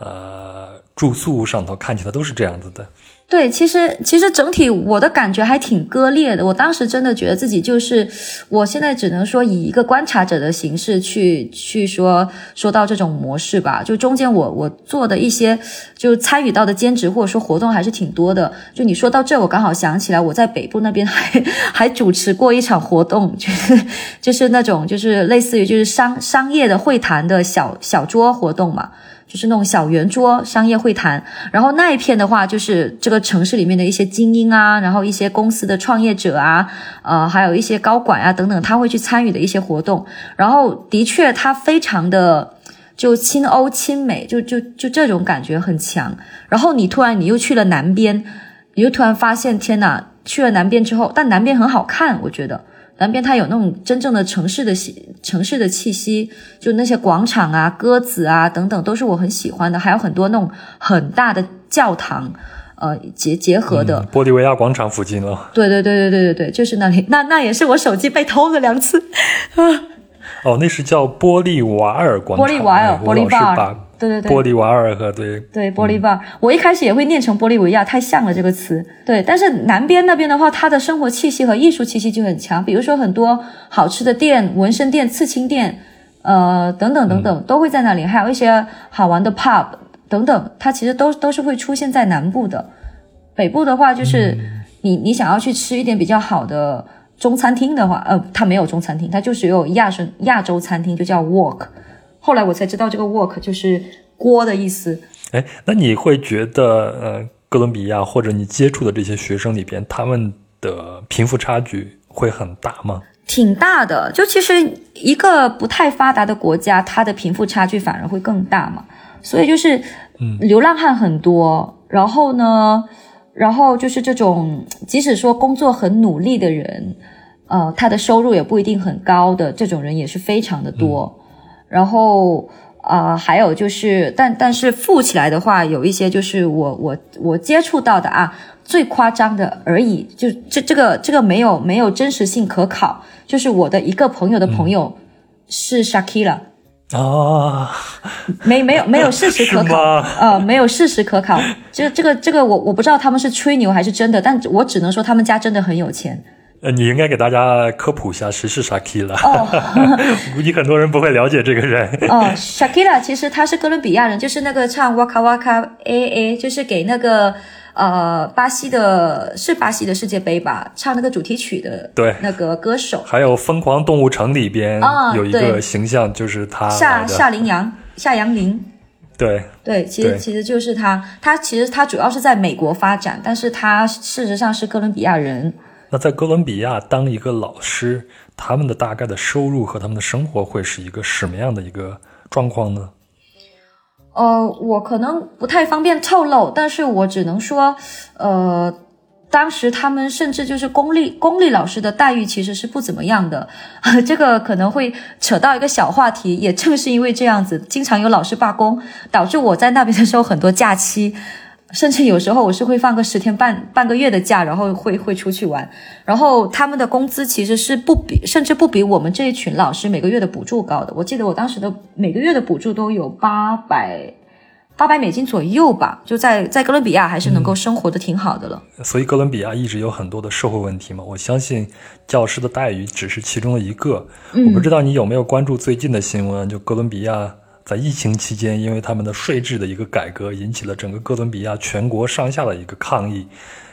[SPEAKER 1] 呃住宿上头看起来都是这样子的。
[SPEAKER 2] 对，其实其实整体我的感觉还挺割裂的。我当时真的觉得自己就是，我现在只能说以一个观察者的形式去去说说到这种模式吧。就中间我我做的一些就参与到的兼职或者说活动还是挺多的。就你说到这，我刚好想起来，我在北部那边还还主持过一场活动，就是就是那种就是类似于就是商商业的会谈的小小桌活动嘛。就是那种小圆桌商业会谈，然后那一片的话，就是这个城市里面的一些精英啊，然后一些公司的创业者啊，呃，还有一些高管啊等等，他会去参与的一些活动。然后的确，他非常的就亲欧亲美，就就就这种感觉很强。然后你突然你又去了南边，你就突然发现，天呐，去了南边之后，但南边很好看，我觉得。南边它有那种真正的城市的气，城市的气息，就那些广场啊、鸽子啊等等，都是我很喜欢的。还有很多那种很大的教堂，呃，结结合的。
[SPEAKER 1] 玻利维亚广场附近了。
[SPEAKER 2] 对对对对对对对，就是那里。那那也是我手机被偷了两次。啊。
[SPEAKER 1] 哦，那是叫玻利瓦尔广场。
[SPEAKER 2] 玻利瓦尔，玻利瓦尔。对对对，
[SPEAKER 1] 玻利瓦尔和对
[SPEAKER 2] 对玻利瓦尔，我一开始也会念成玻利维亚，太像了这个词。对，但是南边那边的话，它的生活气息和艺术气息就很强，比如说很多好吃的店、纹身店、刺青店，呃，等等等等，都会在那里。还有一些好玩的 pub 等等，它其实都都是会出现在南部的。北部的话，就是你你想要去吃一点比较好的中餐厅的话，呃，它没有中餐厅，它就只有亚洲亚洲餐厅，就叫 Walk。后来我才知道，这个 work 就是锅的意思。
[SPEAKER 1] 哎，那你会觉得，呃，哥伦比亚或者你接触的这些学生里边，他们的贫富差距会很大吗？
[SPEAKER 2] 挺大的，就其实一个不太发达的国家，它的贫富差距反而会更大嘛。所以就是，嗯，流浪汉很多，然后呢，然后就是这种，即使说工作很努力的人，呃，他的收入也不一定很高的这种人也是非常的多。然后啊，还有就是，但但是富起来的话，有一些就是我我我接触到的啊，最夸张的而已，就这这个这个没有没有真实性可考，就是我的一个朋友的朋友是 Shakira
[SPEAKER 1] 啊，
[SPEAKER 2] 没没有没有事实可考，呃，没有事实可考，就这个这个我我不知道他们是吹牛还是真的，但我只能说他们家真的很有钱。
[SPEAKER 1] 呃，你应该给大家科普一下谁是 Shakira。哦，估计很多人不会了解这个人。
[SPEAKER 2] 哦，Shakira 其实他是哥伦比亚人，就是那个唱 Waka Waka A A，就是给那个呃巴西的，是巴西的世界杯吧，唱那个主题曲的。
[SPEAKER 1] 对，
[SPEAKER 2] 那个歌手。
[SPEAKER 1] 还有《疯狂动物城》里边有一个形象，就是他。
[SPEAKER 2] 夏夏羚羊，夏羊羚。
[SPEAKER 1] 对
[SPEAKER 2] 对，其实其实就是他，他其实他主要是在美国发展，但是他事实上是哥伦比亚人。
[SPEAKER 1] 那在哥伦比亚当一个老师，他们的大概的收入和他们的生活会是一个什么样的一个状况呢？
[SPEAKER 2] 呃，我可能不太方便透露，但是我只能说，呃，当时他们甚至就是公立公立老师的待遇其实是不怎么样的，这个可能会扯到一个小话题。也正是因为这样子，经常有老师罢工，导致我在那边的时候很多假期。甚至有时候我是会放个十天半半个月的假，然后会会出去玩。然后他们的工资其实是不比，甚至不比我们这一群老师每个月的补助高的。我记得我当时的每个月的补助都有八百八百美金左右吧，就在在哥伦比亚还是能够生活的挺好的了。
[SPEAKER 1] 所以哥伦比亚一直有很多的社会问题嘛。我相信教师的待遇只是其中的一个。我不知道你有没有关注最近的新闻，就哥伦比亚。在疫情期间，因为他们的税制的一个改革，引起了整个哥伦比亚全国上下的一个抗议。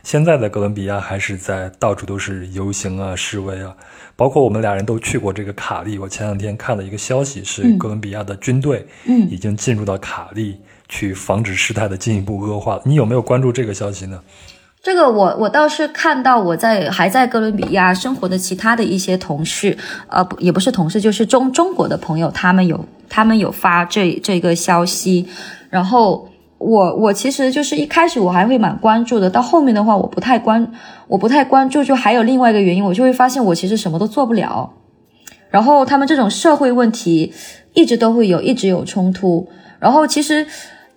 [SPEAKER 1] 现在的哥伦比亚还是在到处都是游行啊、示威啊，包括我们俩人都去过这个卡利。我前两天看了一个消息，是哥伦比亚的军队已经进入到卡利，去防止事态的进一步恶化。你有没有关注这个消息呢？
[SPEAKER 2] 这个我我倒是看到我在还在哥伦比亚生活的其他的一些同事，呃，也不是同事，就是中中国的朋友，他们有他们有发这这个消息，然后我我其实就是一开始我还会蛮关注的，到后面的话我不太关我不太关注，就还有另外一个原因，我就会发现我其实什么都做不了，然后他们这种社会问题一直都会有，一直有冲突，然后其实。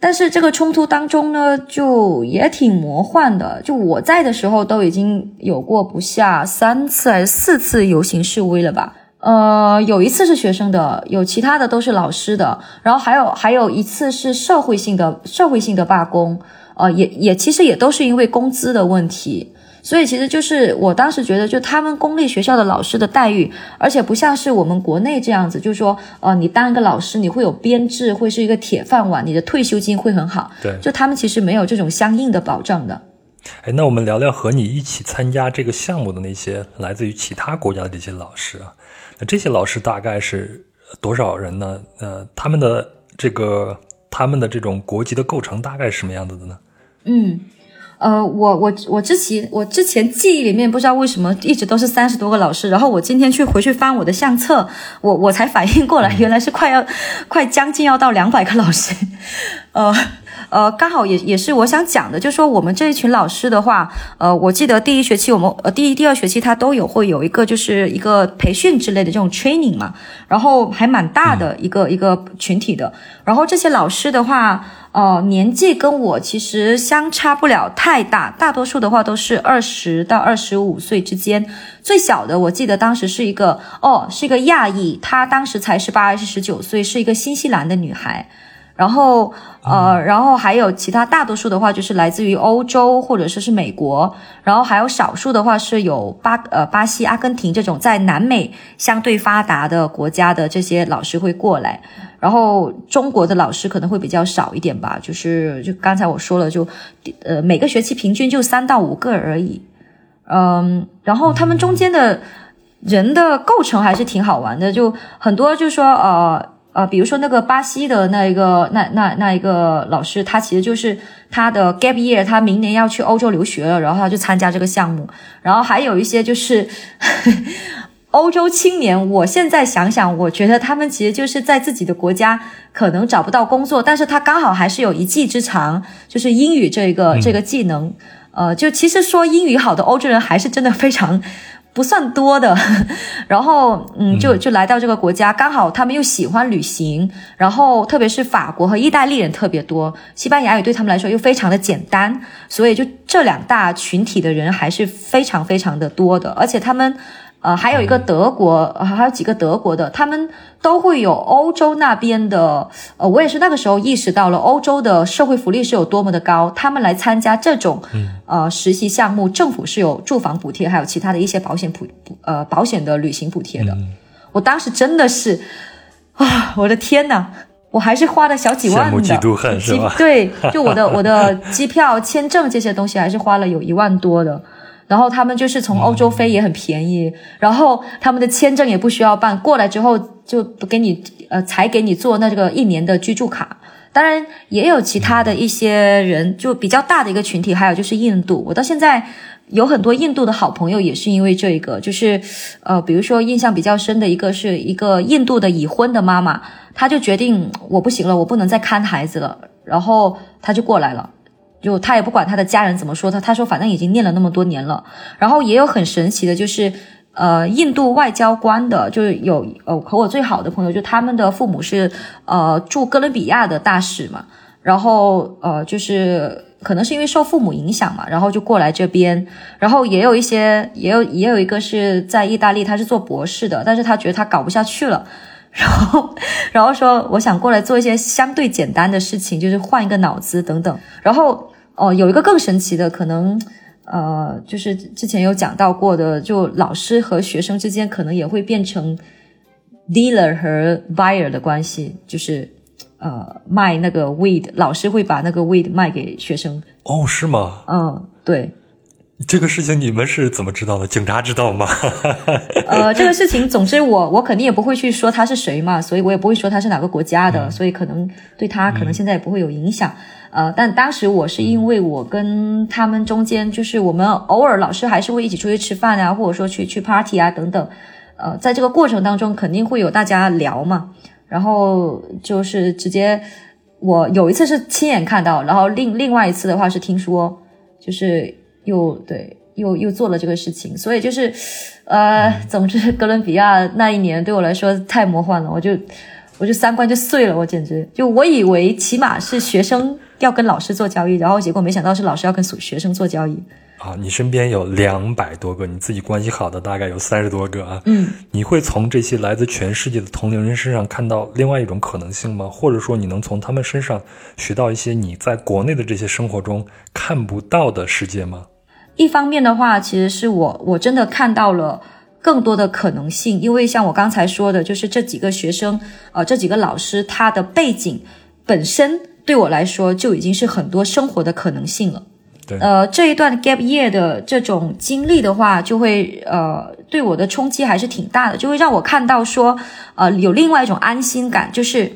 [SPEAKER 2] 但是这个冲突当中呢，就也挺魔幻的。就我在的时候，都已经有过不下三次还是四次游行示威了吧？呃，有一次是学生的，有其他的都是老师的，然后还有还有一次是社会性的社会性的罢工。呃，也也其实也都是因为工资的问题。所以其实就是我当时觉得，就他们公立学校的老师的待遇，而且不像是我们国内这样子，就是说，呃，你当一个老师，你会有编制，会是一个铁饭碗，你的退休金会很好。
[SPEAKER 1] 对，
[SPEAKER 2] 就他们其实没有这种相应的保障的。
[SPEAKER 1] 哎，那我们聊聊和你一起参加这个项目的那些来自于其他国家的这些老师啊，那这些老师大概是多少人呢？呃，他们的这个他们的这种国籍的构成大概是什么样子的呢？
[SPEAKER 2] 嗯。呃，我我我之前我之前记忆里面不知道为什么一直都是三十多个老师，然后我今天去回去翻我的相册，我我才反应过来，原来是快要快将近要到两百个老师，呃。呃，刚好也也是我想讲的，就是说我们这一群老师的话，呃，我记得第一学期我们呃第一第二学期他都有会有一个就是一个培训之类的这种 training 嘛，然后还蛮大的一个一个群体的，然后这些老师的话，呃，年纪跟我其实相差不了太大，大多数的话都是二十到二十五岁之间，最小的我记得当时是一个哦是一个亚裔，她当时才十八还是十九岁，是一个新西兰的女孩。然后，呃，然后还有其他，大多数的话就是来自于欧洲或者说是美国，然后还有少数的话是有巴呃巴西、阿根廷这种在南美相对发达的国家的这些老师会过来，然后中国的老师可能会比较少一点吧，就是就刚才我说了，就呃每个学期平均就三到五个而已，嗯，然后他们中间的人的构成还是挺好玩的，就很多就是说呃。呃，比如说那个巴西的那一个那那那一个老师，他其实就是他的 gap year，他明年要去欧洲留学了，然后他就参加这个项目。然后还有一些就是 欧洲青年，我现在想想，我觉得他们其实就是在自己的国家可能找不到工作，但是他刚好还是有一技之长，就是英语这个这个技能。呃，就其实说英语好的欧洲人还是真的非常。不算多的，然后嗯，就就来到这个国家，刚好他们又喜欢旅行，然后特别是法国和意大利人特别多，西班牙语对他们来说又非常的简单，所以就这两大群体的人还是非常非常的多的，而且他们。呃，还有一个德国，还有几个德国的，他们都会有欧洲那边的。呃，我也是那个时候意识到了欧洲的社会福利是有多么的高。他们来参加这种呃实习项目，政府是有住房补贴，还有其他的一些保险补呃保险的旅行补贴的。我当时真的是啊，我的天呐，我还是花了小几万的，对，就我的我的机票、签证这些东西，还是花了有一万多的。然后他们就是从欧洲飞也很便宜，然后他们的签证也不需要办，过来之后就不给你呃才给你做那这个一年的居住卡。当然也有其他的一些人，就比较大的一个群体，还有就是印度。我到现在有很多印度的好朋友，也是因为这一个，就是呃，比如说印象比较深的一个是一个印度的已婚的妈妈，她就决定我不行了，我不能再看孩子了，然后她就过来了。就他也不管他的家人怎么说他，他说反正已经念了那么多年了。然后也有很神奇的，就是呃，印度外交官的，就是有呃和我最好的朋友，就他们的父母是呃驻哥伦比亚的大使嘛。然后呃就是可能是因为受父母影响嘛，然后就过来这边。然后也有一些，也有也有一个是在意大利，他是做博士的，但是他觉得他搞不下去了，然后然后说我想过来做一些相对简单的事情，就是换一个脑子等等，然后。哦，有一个更神奇的，可能，呃，就是之前有讲到过的，就老师和学生之间可能也会变成 dealer 和 buyer 的关系，就是呃卖那个 weed，老师会把那个 weed 卖给学生。
[SPEAKER 1] 哦，是吗？
[SPEAKER 2] 嗯，对。
[SPEAKER 1] 这个事情你们是怎么知道的？警察知道吗？
[SPEAKER 2] 呃，这个事情，总之我我肯定也不会去说他是谁嘛，所以我也不会说他是哪个国家的，所以可能对他可能现在也不会有影响。呃，但当时我是因为我跟他们中间，就是我们偶尔老师还是会一起出去吃饭啊，或者说去去 party 啊等等。呃，在这个过程当中，肯定会有大家聊嘛。然后就是直接，我有一次是亲眼看到，然后另另外一次的话是听说，就是又对又又做了这个事情。所以就是，呃，总之哥伦比亚那一年对我来说太魔幻了，我就我就三观就碎了，我简直就我以为起码是学生。要跟老师做交易，然后结果没想到是老师要跟学生做交易。
[SPEAKER 1] 啊，你身边有两百多个，你自己关系好的大概有三十多个啊。
[SPEAKER 2] 嗯，
[SPEAKER 1] 你会从这些来自全世界的同龄人身上看到另外一种可能性吗？或者说，你能从他们身上学到一些你在国内的这些生活中看不到的世界吗？
[SPEAKER 2] 一方面的话，其实是我我真的看到了更多的可能性，因为像我刚才说的，就是这几个学生，呃，这几个老师他的背景本身对我来说就已经是很多生活的可能性了。
[SPEAKER 1] 对，
[SPEAKER 2] 呃，这一段 gap year 的这种经历的话，就会呃对我的冲击还是挺大的，就会让我看到说，呃，有另外一种安心感，就是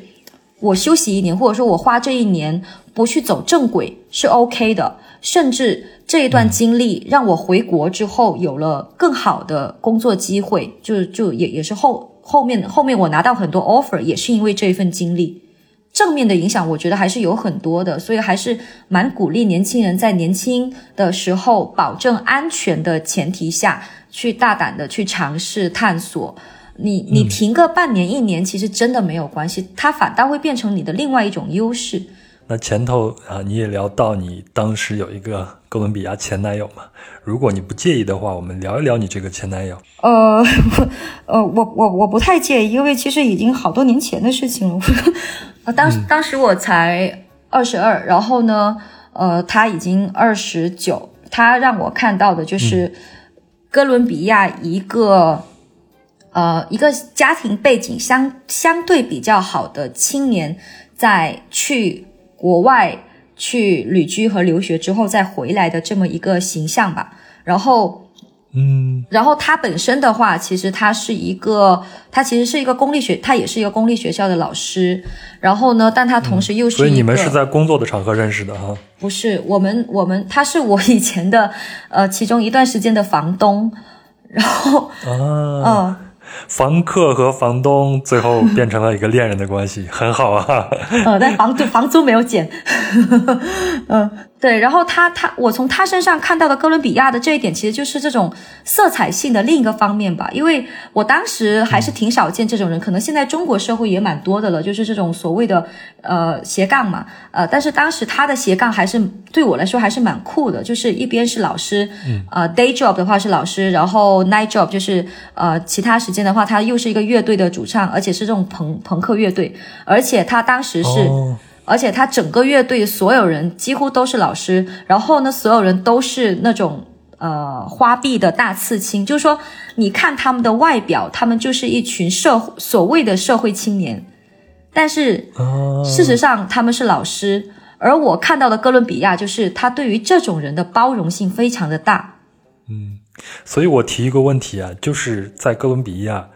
[SPEAKER 2] 我休息一年，或者说我花这一年不去走正轨是 OK 的，甚至这一段经历让我回国之后有了更好的工作机会，就就也也是后后面后面我拿到很多 offer 也是因为这一份经历。正面的影响，我觉得还是有很多的，所以还是蛮鼓励年轻人在年轻的时候，保证安全的前提下去大胆的去尝试探索。你你停个半年一年，其实真的没有关系，它反倒会变成你的另外一种优势。
[SPEAKER 1] 那前头啊，你也聊到你当时有一个哥伦比亚前男友嘛？如果你不介意的话，我们聊一聊你这个前男友。
[SPEAKER 2] 呃，呃，我我我不太介意，因为其实已经好多年前的事情了。呃，当时当时我才二十二，然后呢，呃，他已经二十九。他让我看到的就是哥伦比亚一个呃一个家庭背景相相对比较好的青年，在去国外去旅居和留学之后再回来的这么一个形象吧。然后。
[SPEAKER 1] 嗯，
[SPEAKER 2] 然后他本身的话，其实他是一个，他其实是一个公立学，他也是一个公立学校的老师。然后呢，但他同时又是
[SPEAKER 1] 所以你们是在工作的场合认识的哈？
[SPEAKER 2] 不是，我们我们他是我以前的 呃其中一段时间的房东。然后
[SPEAKER 1] 啊，嗯，房客和房东最后变成了一个恋人的关系，很好啊。
[SPEAKER 2] 呃，但房租房租没有减。嗯。对，然后他他我从他身上看到的哥伦比亚的这一点，其实就是这种色彩性的另一个方面吧。因为我当时还是挺少见这种人，可能现在中国社会也蛮多的了，就是这种所谓的呃斜杠嘛，呃，但是当时他的斜杠还是对我来说还是蛮酷的，就是一边是老师，呃，day job 的话是老师，然后 night job 就是呃其他时间的话，他又是一个乐队的主唱，而且是这种朋朋克乐队，而且他当时是。而且他整个乐队所有人几乎都是老师，然后呢，所有人都是那种呃花臂的大刺青，就是说，你看他们的外表，他们就是一群社所谓的社会青年，但是事实上他们是老师。而我看到的哥伦比亚，就是他对于这种人的包容性非常的大。
[SPEAKER 1] 嗯，所以我提一个问题啊，就是在哥伦比亚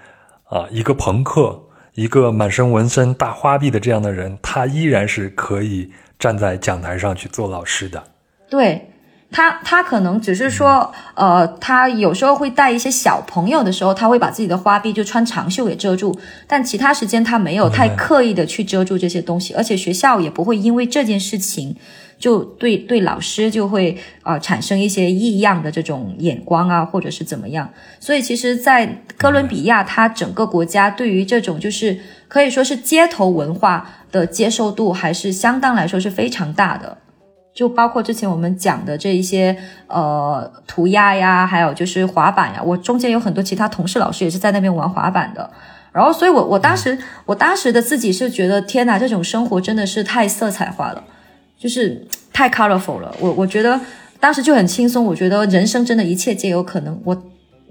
[SPEAKER 1] 啊，一个朋克。一个满身纹身、大花臂的这样的人，他依然是可以站在讲台上去做老师的。
[SPEAKER 2] 对他，他可能只是说，呃，他有时候会带一些小朋友的时候，他会把自己的花臂就穿长袖给遮住，但其他时间他没有太刻意的去遮住这些东西，而且学校也不会因为这件事情。就对对老师就会呃产生一些异样的这种眼光啊，或者是怎么样。所以其实，在哥伦比亚，它整个国家对于这种就是可以说是街头文化的接受度还是相当来说是非常大的。就包括之前我们讲的这一些呃涂鸦呀，还有就是滑板呀，我中间有很多其他同事老师也是在那边玩滑板的。然后，所以我我当时我当时的自己是觉得，天哪，这种生活真的是太色彩化了。就是太 colorful 了，我我觉得当时就很轻松，我觉得人生真的一切皆有可能，我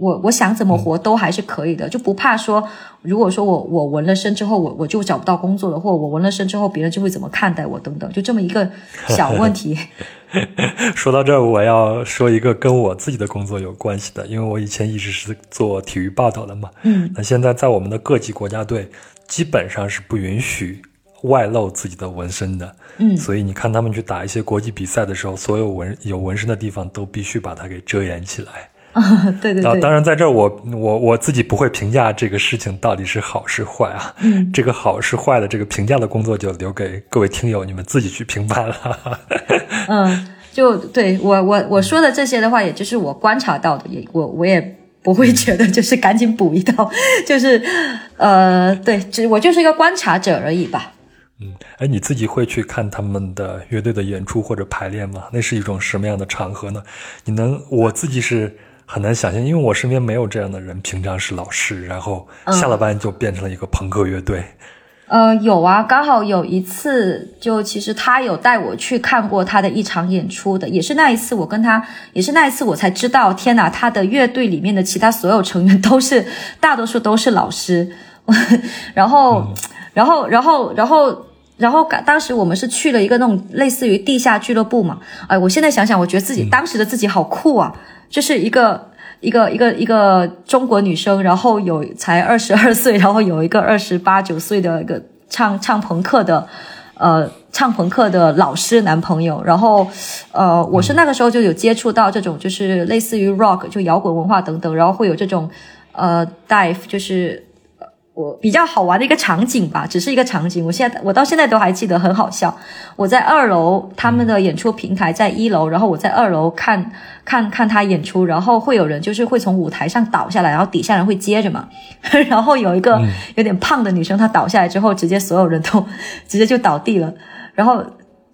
[SPEAKER 2] 我我想怎么活都还是可以的，就不怕说，如果说我我纹了身之后，我我就找不到工作了，或者我纹了身之后，别人就会怎么看待我等等，就这么一个小问题。
[SPEAKER 1] 说到这儿，我要说一个跟我自己的工作有关系的，因为我以前一直是做体育报道的嘛，
[SPEAKER 2] 嗯，
[SPEAKER 1] 那现在在我们的各级国家队，基本上是不允许。外露自己的纹身的，
[SPEAKER 2] 嗯，
[SPEAKER 1] 所以你看他们去打一些国际比赛的时候，所有纹有纹身的地方都必须把它给遮掩起来。
[SPEAKER 2] 啊，对对对。
[SPEAKER 1] 当然，在这儿我我我自己不会评价这个事情到底是好是坏啊。
[SPEAKER 2] 嗯，
[SPEAKER 1] 这个好是坏的这个评价的工作就留给各位听友你们自己去评判了。
[SPEAKER 2] 嗯，就对我我我说的这些的话，也就是我观察到的，也我我也不会觉得就是赶紧补一刀，就是呃，对，只我就是一个观察者而已吧。
[SPEAKER 1] 嗯，哎，你自己会去看他们的乐队的演出或者排练吗？那是一种什么样的场合呢？你能，我自己是很难想象，因为我身边没有这样的人。平常是老师，然后下了班就变成了一个朋克乐队。
[SPEAKER 2] 呃，有啊，刚好有一次，就其实他有带我去看过他的一场演出的，也是那一次，我跟他，也是那一次，我才知道，天哪，他的乐队里面的其他所有成员都是，大多数都是老师，然后，然后，然后，然后。然后当时我们是去了一个那种类似于地下俱乐部嘛，哎，我现在想想，我觉得自己当时的自己好酷啊，就是一个一个一个一个中国女生，然后有才二十二岁，然后有一个二十八九岁的一个唱唱朋克的，呃，唱朋克的老师男朋友，然后呃，我是那个时候就有接触到这种就是类似于 rock 就摇滚文化等等，然后会有这种呃 dive 就是。我比较好玩的一个场景吧，只是一个场景。我现在我到现在都还记得，很好笑。我在二楼，他们的演出平台在一楼，然后我在二楼看看看他演出，然后会有人就是会从舞台上倒下来，然后底下人会接着嘛。然后有一个有点胖的女生，她倒下来之后，直接所有人都直接就倒地了，然后。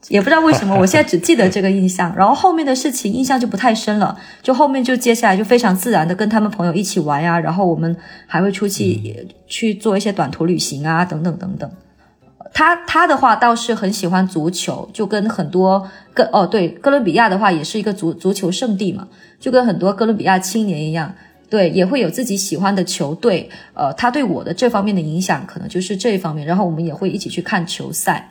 [SPEAKER 2] 也不知道为什么，我现在只记得这个印象，然后后面的事情印象就不太深了。就后面就接下来就非常自然的跟他们朋友一起玩呀，然后我们还会出去去做一些短途旅行啊，等等等等。他他的话倒是很喜欢足球，就跟很多哥哦对，哥伦比亚的话也是一个足足球圣地嘛，就跟很多哥伦比亚青年一样，对，也会有自己喜欢的球队。呃，他对我的这方面的影响可能就是这一方面，然后我们也会一起去看球赛。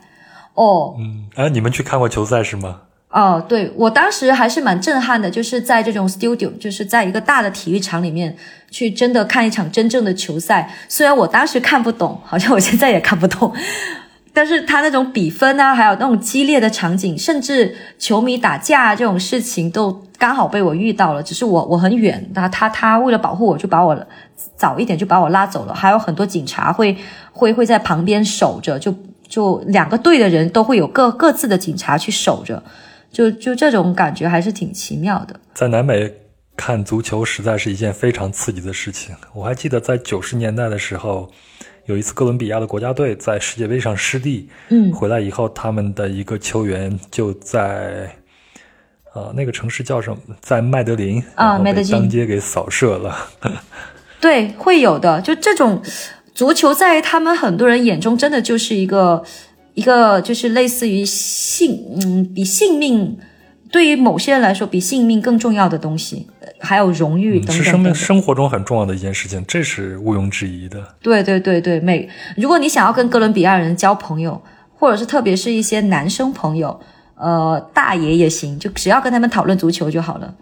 [SPEAKER 2] 哦，
[SPEAKER 1] 嗯，哎，你们去看过球赛是吗？
[SPEAKER 2] 哦，对，我当时还是蛮震撼的，就是在这种 studio，就是在一个大的体育场里面去真的看一场真正的球赛。虽然我当时看不懂，好像我现在也看不懂，但是他那种比分啊，还有那种激烈的场景，甚至球迷打架这种事情，都刚好被我遇到了。只是我我很远，那他他为了保护我，就把我早一点就把我拉走了。还有很多警察会会会在旁边守着，就。就两个队的人都会有各各自的警察去守着，就就这种感觉还是挺奇妙的。
[SPEAKER 1] 在南美看足球实在是一件非常刺激的事情。我还记得在九十年代的时候，有一次哥伦比亚的国家队在世界杯上失利，
[SPEAKER 2] 嗯，
[SPEAKER 1] 回来以后他们的一个球员就在，呃，那个城市叫什么？在麦德林
[SPEAKER 2] 啊，麦德
[SPEAKER 1] 林当街给扫射了。
[SPEAKER 2] 对，会有的，就这种。足球在他们很多人眼中，真的就是一个一个，就是类似于性，嗯，比性命对于某些人来说，比性命更重要的东西，还有荣誉等等。
[SPEAKER 1] 是生命生活中很重要的一件事情，这是毋庸置疑的。
[SPEAKER 2] 对对对对，每如果你想要跟哥伦比亚人交朋友，或者是特别是一些男生朋友，呃，大爷也行，就只要跟他们讨论足球就好了。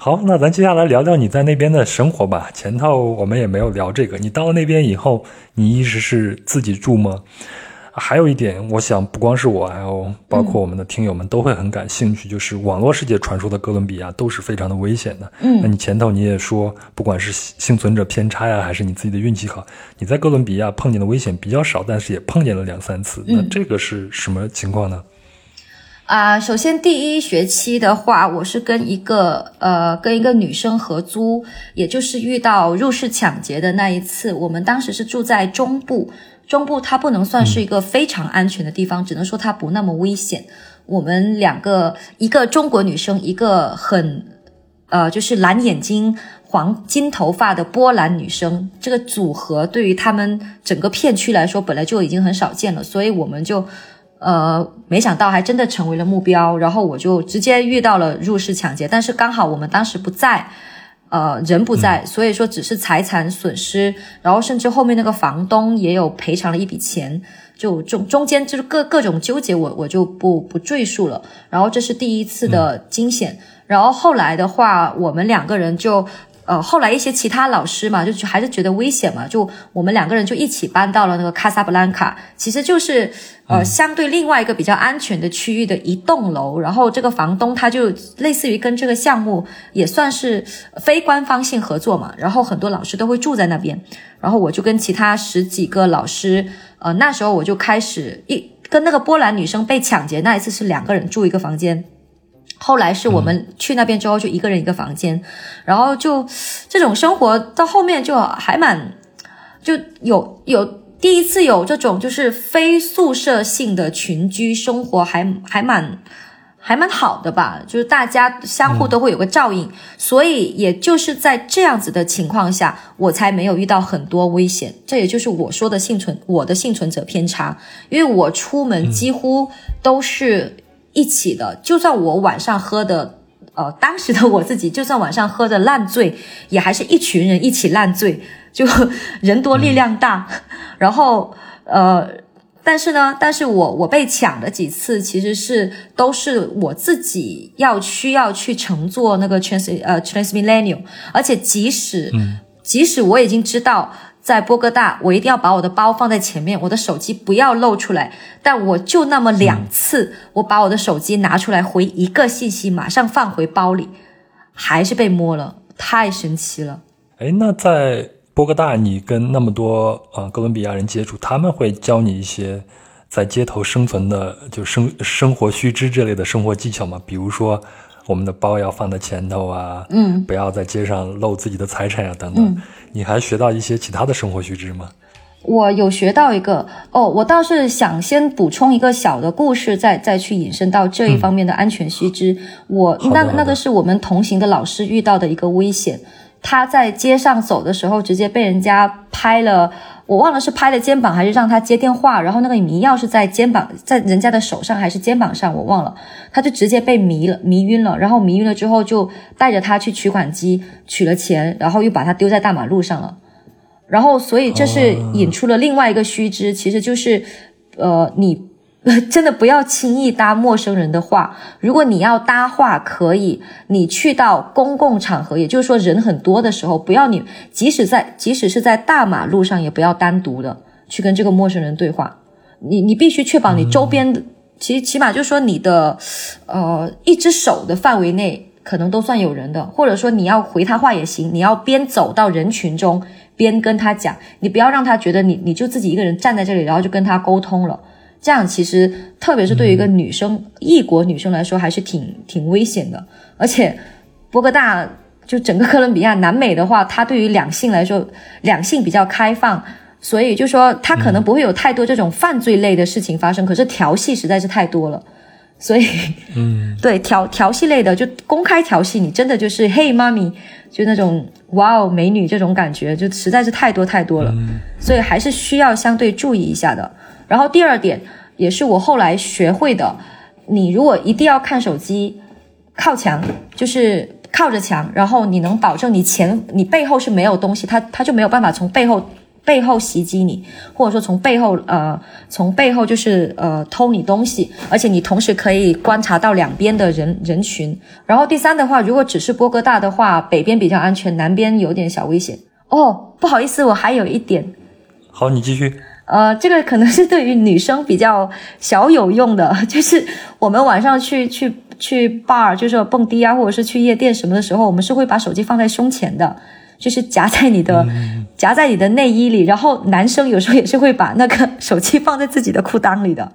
[SPEAKER 1] 好，那咱接下来聊聊你在那边的生活吧。前头我们也没有聊这个。你到了那边以后，你一直是自己住吗？还有一点，我想不光是我，还有包括我们的听友们都会很感兴趣，就是网络世界传说的哥伦比亚都是非常的危险的。
[SPEAKER 2] 嗯，
[SPEAKER 1] 那你前头你也说，不管是幸存者偏差呀，还是你自己的运气好，你在哥伦比亚碰见的危险比较少，但是也碰见了两三次。那这个是什么情况呢？
[SPEAKER 2] 啊，首先第一学期的话，我是跟一个呃跟一个女生合租，也就是遇到入室抢劫的那一次。我们当时是住在中部，中部它不能算是一个非常安全的地方，只能说它不那么危险。我们两个，一个中国女生，一个很呃就是蓝眼睛、黄金头发的波兰女生，这个组合对于他们整个片区来说本来就已经很少见了，所以我们就。呃，没想到还真的成为了目标，然后我就直接遇到了入室抢劫，但是刚好我们当时不在，呃，人不在，所以说只是财产损失，然后甚至后面那个房东也有赔偿了一笔钱，就中中间就是各各种纠结，我我就不不赘述了。然后这是第一次的惊险，然后后来的话，我们两个人就。呃，后来一些其他老师嘛，就还是觉得危险嘛，就我们两个人就一起搬到了那个卡萨布兰卡，其实就是呃相对另外一个比较安全的区域的一栋楼，然后这个房东他就类似于跟这个项目也算是非官方性合作嘛，然后很多老师都会住在那边，然后我就跟其他十几个老师，呃那时候我就开始一跟那个波兰女生被抢劫那一次是两个人住一个房间。后来是我们去那边之后，就一个人一个房间，然后就这种生活到后面就还蛮就有有第一次有这种就是非宿舍性的群居生活还，还蛮还蛮好的吧，就是大家相互都会有个照应，所以也就是在这样子的情况下，我才没有遇到很多危险。这也就是我说的幸存，我的幸存者偏差，因为我出门几乎都是一起的，就算我晚上喝的。呃，当时的我自己，就算晚上喝的烂醉，也还是一群人一起烂醉，就 人多力量大。然后，呃，但是呢，但是我我被抢的几次，其实是都是我自己要需要去乘坐那个 trans 呃 Transmillennium，而且即使即使我已经知道。在波哥大，我一定要把我的包放在前面，我的手机不要露出来。但我就那么两次，我把我的手机拿出来回一个信息，马上放回包里，还是被摸了，太神奇了。
[SPEAKER 1] 哎，那在波哥大，你跟那么多呃哥伦比亚人接触，他们会教你一些在街头生存的就生生活须知之类的生活技巧吗？比如说。我们的包要放在前头啊，
[SPEAKER 2] 嗯，
[SPEAKER 1] 不要在街上露自己的财产呀，等等。你还学到一些其他的生活须知吗？
[SPEAKER 2] 我有学到一个哦，我倒是想先补充一个小的故事，再再去引申到这一方面的安全须知。我那那个是我们同行的老师遇到的一个危险，他在街上走的时候，直接被人家拍了。我忘了是拍的肩膀还是让他接电话，然后那个迷药是在肩膀，在人家的手上还是肩膀上，我忘了，他就直接被迷了，迷晕了，然后迷晕了之后就带着他去取款机取了钱，然后又把他丢在大马路上了，然后所以这是引出了另外一个须知，其实就是，呃，你。真的不要轻易搭陌生人的话。如果你要搭话，可以，你去到公共场合，也就是说人很多的时候，不要你，即使在即使是在大马路上，也不要单独的去跟这个陌生人对话。你你必须确保你周边的，其实起码就是说你的，呃，一只手的范围内可能都算有人的，或者说你要回他话也行，你要边走到人群中边跟他讲，你不要让他觉得你你就自己一个人站在这里，然后就跟他沟通了。这样其实，特别是对于一个女生，异国女生来说，还是挺挺危险的。而且，波哥大就整个哥伦比亚、南美的话，它对于两性来说，两性比较开放，所以就说它可能不会有太多这种犯罪类的事情发生。可是调戏实在是太多了，所以，
[SPEAKER 1] 嗯，
[SPEAKER 2] 对调调戏类的，就公开调戏你，真的就是嘿妈咪，就那种哇哦美女这种感觉，就实在是太多太多了。所以还是需要相对注意一下的。然后第二点也是我后来学会的，你如果一定要看手机，靠墙就是靠着墙，然后你能保证你前你背后是没有东西，他他就没有办法从背后背后袭击你，或者说从背后呃从背后就是呃偷你东西，而且你同时可以观察到两边的人人群。然后第三的话，如果只是波哥大的话，北边比较安全，南边有点小危险。哦，不好意思，我还有一点。
[SPEAKER 1] 好，你继续。
[SPEAKER 2] 呃，这个可能是对于女生比较小有用的，就是我们晚上去去去 bar，就是蹦迪啊，或者是去夜店什么的时候，我们是会把手机放在胸前的，就是夹在你的夹在你的内衣里，然后男生有时候也是会把那个手机放在自己的裤裆里的。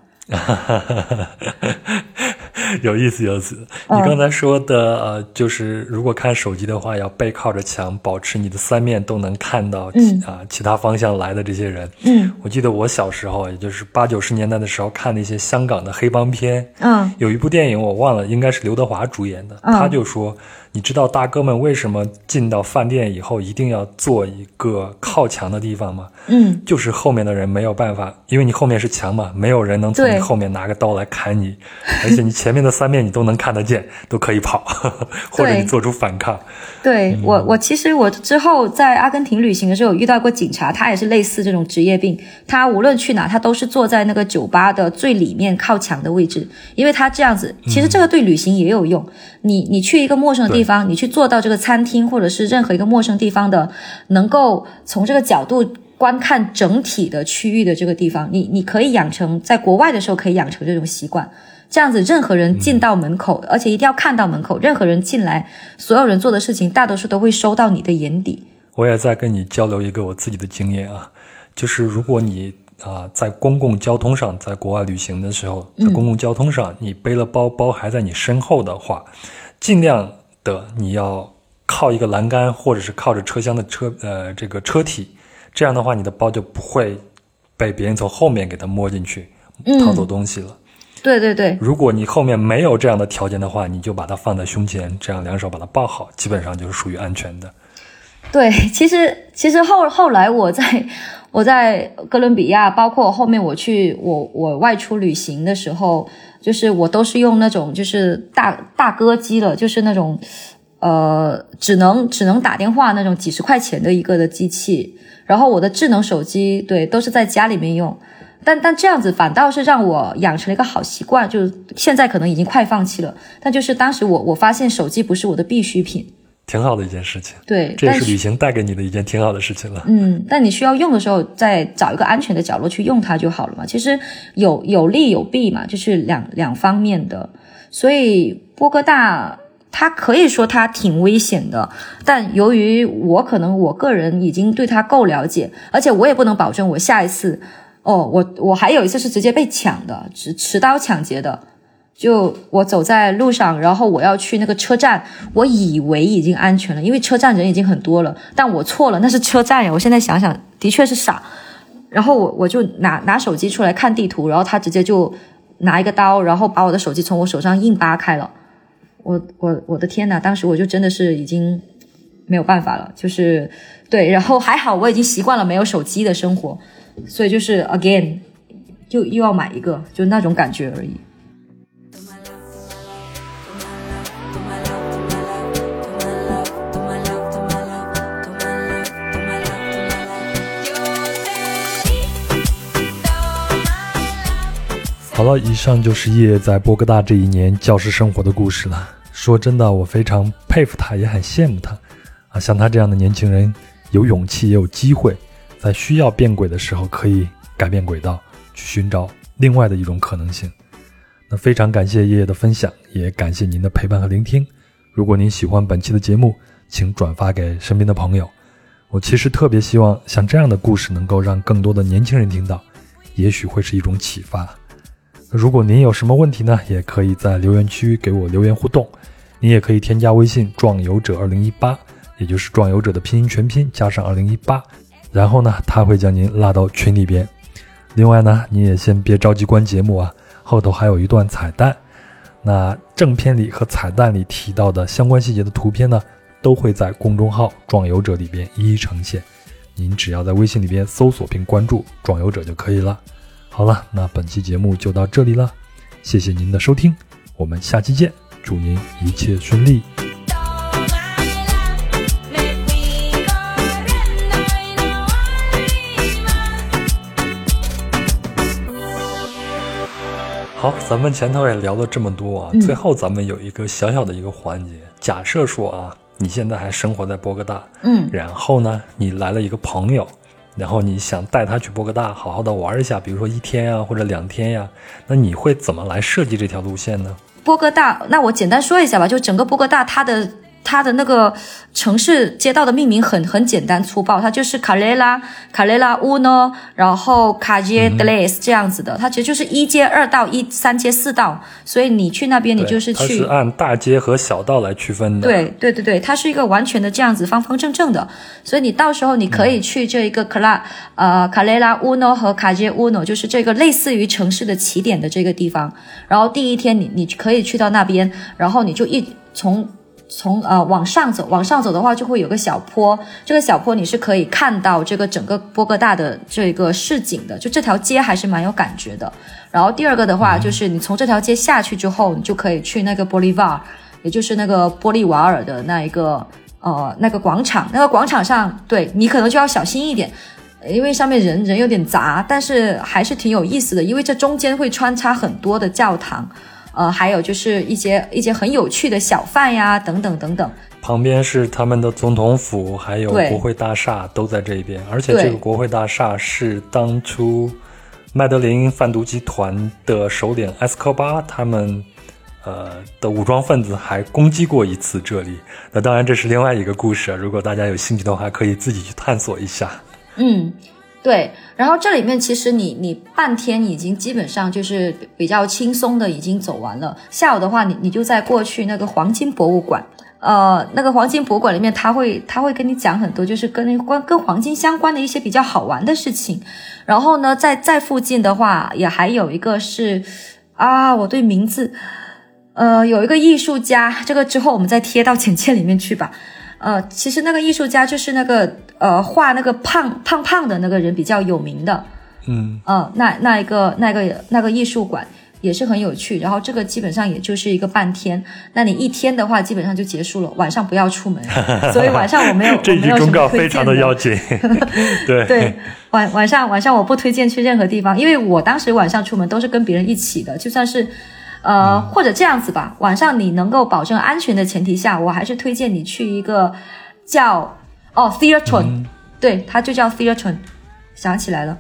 [SPEAKER 1] 有意思，有意思。你刚才说的，呃，就是如果看手机的话，要背靠着墙，保持你的三面都能看到，啊，其他方向来的这些人。
[SPEAKER 2] 嗯，
[SPEAKER 1] 我记得我小时候，也就是八九十年代的时候，看那些香港的黑帮片。
[SPEAKER 2] 嗯，
[SPEAKER 1] 有一部电影我忘了，应该是刘德华主演的，他就说。你知道大哥们为什么进到饭店以后一定要坐一个靠墙的地方吗？
[SPEAKER 2] 嗯，
[SPEAKER 1] 就是后面的人没有办法，因为你后面是墙嘛，没有人能从你后面拿个刀来砍你，而且你前面的三面你都能看得见，都可以跑，或者你做出反抗。
[SPEAKER 2] 对我，我其实我之后在阿根廷旅行的时候有遇到过警察，他也是类似这种职业病，他无论去哪，他都是坐在那个酒吧的最里面靠墙的位置，因为他这样子，其实这个对旅行也有用。你你去一个陌生的地方，你去坐到这个餐厅或者是任何一个陌生地方的，能够从这个角度观看整体的区域的这个地方，你你可以养成在国外的时候可以养成这种习惯。这样子，任何人进到门口，而且一定要看到门口，任何人进来，所有人做的事情，大多数都会收到你的眼底。
[SPEAKER 1] 我也在跟你交流一个我自己的经验啊，就是如果你。啊，在公共交通上，在国外旅行的时候，在公共交通上，你背了包包还在你身后的话，尽量的你要靠一个栏杆，或者是靠着车厢的车呃这个车体，这样的话你的包就不会被别人从后面给他摸进去，
[SPEAKER 2] 嗯
[SPEAKER 1] 掏走东西了。
[SPEAKER 2] 对对对，
[SPEAKER 1] 如果你后面没有这样的条件的话，你就把它放在胸前，这样两手把它抱好，基本上就是属于安全的。
[SPEAKER 2] 对，其实其实后后来我在我在哥伦比亚，包括后面我去我我外出旅行的时候，就是我都是用那种就是大大哥机了，就是那种呃只能只能打电话那种几十块钱的一个的机器，然后我的智能手机对都是在家里面用。但但这样子反倒是让我养成了一个好习惯，就是现在可能已经快放弃了。但就是当时我我发现手机不是我的必需品，
[SPEAKER 1] 挺好的一件事情，
[SPEAKER 2] 对，
[SPEAKER 1] 这也是旅行带给你的一件挺好的事情了。
[SPEAKER 2] 嗯，但你需要用的时候，再找一个安全的角落去用它就好了嘛。其实有有利有弊嘛，就是两两方面的。所以波哥大它可以说它挺危险的，但由于我可能我个人已经对它够了解，而且我也不能保证我下一次，哦，我我还有一次是直接被抢的，持持刀抢劫的。就我走在路上，然后我要去那个车站，我以为已经安全了，因为车站人已经很多了，但我错了，那是车站呀！我现在想想，的确是傻。然后我我就拿拿手机出来看地图，然后他直接就拿一个刀，然后把我的手机从我手上硬扒开了。我我我的天呐！当时我就真的是已经没有办法了，就是对，然后还好我已经习惯了没有手机的生活，所以就是 again 就又要买一个，就那种感觉而已。
[SPEAKER 1] 好了，以上就是叶叶在波哥大这一年教师生活的故事了。说真的，我非常佩服他，也很羡慕他啊！像他这样的年轻人，有勇气也有机会，在需要变轨的时候可以改变轨道，去寻找另外的一种可能性。那非常感谢叶叶的分享，也感谢您的陪伴和聆听。如果您喜欢本期的节目，请转发给身边的朋友。我其实特别希望像这样的故事能够让更多的年轻人听到，也许会是一种启发。如果您有什么问题呢，也可以在留言区给我留言互动。您也可以添加微信“壮游者二零一八”，也就是“壮游者”的拼音全拼加上二零一八，然后呢，他会将您拉到群里边。另外呢，你也先别着急关节目啊，后头还有一段彩蛋。那正片里和彩蛋里提到的相关细节的图片呢，都会在公众号“壮游者”里边一一呈现。您只要在微信里边搜索并关注“壮游者”就可以了。好了，那本期节目就到这里了，谢谢您的收听，我们下期见，祝您一切顺利。好，咱们前头也聊了这么多啊，
[SPEAKER 2] 嗯。
[SPEAKER 1] 最后咱们有一个小小的一个环节，假设说啊，你现在还生活在波哥大，
[SPEAKER 2] 嗯。
[SPEAKER 1] 然后呢，你来了一个朋友，然后你想带他去波哥大好好的玩一下，比如说一天呀、或者两天呀，那你会怎么来设计这条路线呢？
[SPEAKER 2] 波哥大，那我简单说一下吧，就整个波哥大，它的它的那个城市街道的命名很很简单粗暴，它就是卡雷拉、卡雷拉乌诺，然后卡街德雷斯这样子的，它其实就是一街二道、一三街四道，所以你去那边你就是去
[SPEAKER 1] 它是按大街和小道来区分的。，
[SPEAKER 2] 对对对对，它是一个完全的这样子方方正正的，所以你到时候你可以去这一个卡拉、呃卡雷拉乌诺和卡杰乌诺，就是这个类似于城市的起点的这个地方。然后第一天你你可以去到那边，然后你就一从从呃往上走，往上走的话就会有个小坡，这个小坡你是可以看到这个整个波哥大的这个市景的，就这条街还是蛮有感觉的。然后第二个的话，就是你从这条街下去之后，你就可以去那个玻利瓦，也就是那个玻利瓦尔的那一个呃那个广场。那个广场上，对你可能就要小心一点，因为上面人人有点杂，但是还是挺有意思的，因为这中间会穿插很多的教堂，呃，还有就是一些一些很有趣的小贩呀，等等等等。
[SPEAKER 1] 旁边是他们的总统府，还有国会大厦都在这边，而且这个国会大厦是当初麦德林贩毒集团的首领埃斯科巴他们。呃的武装分子还攻击过一次这里，那当然这是另外一个故事啊。如果大家有兴趣的话，可以自己去探索一下。
[SPEAKER 2] 嗯，对。然后这里面其实你你半天已经基本上就是比较轻松的已经走完了。下午的话，你你就再过去那个黄金博物馆。呃，那个黄金博物馆里面，他会他会跟你讲很多，就是跟那关跟黄金相关的一些比较好玩的事情。然后呢，在在附近的话，也还有一个是啊，我对名字，呃，有一个艺术家，这个之后我们再贴到简介里面去吧。呃，其实那个艺术家就是那个呃画那个胖胖胖的那个人比较有名的。
[SPEAKER 1] 嗯，
[SPEAKER 2] 呃，那那一个那个那个艺术馆也是很有趣，然后这个基本上也就是一个半天，那你一天的话基本上就结束了，晚上不要出门，所以晚上我没有
[SPEAKER 1] 这句忠告非常
[SPEAKER 2] 的
[SPEAKER 1] 要紧，对
[SPEAKER 2] 对，晚晚上晚上我不推荐去任何地方，因为我当时晚上出门都是跟别人一起的，就算是呃或者这样子吧，晚上你能够保证安全的前提下，我还是推荐你去一个叫哦 Theatron，对，它就叫 Theatron，想起来了。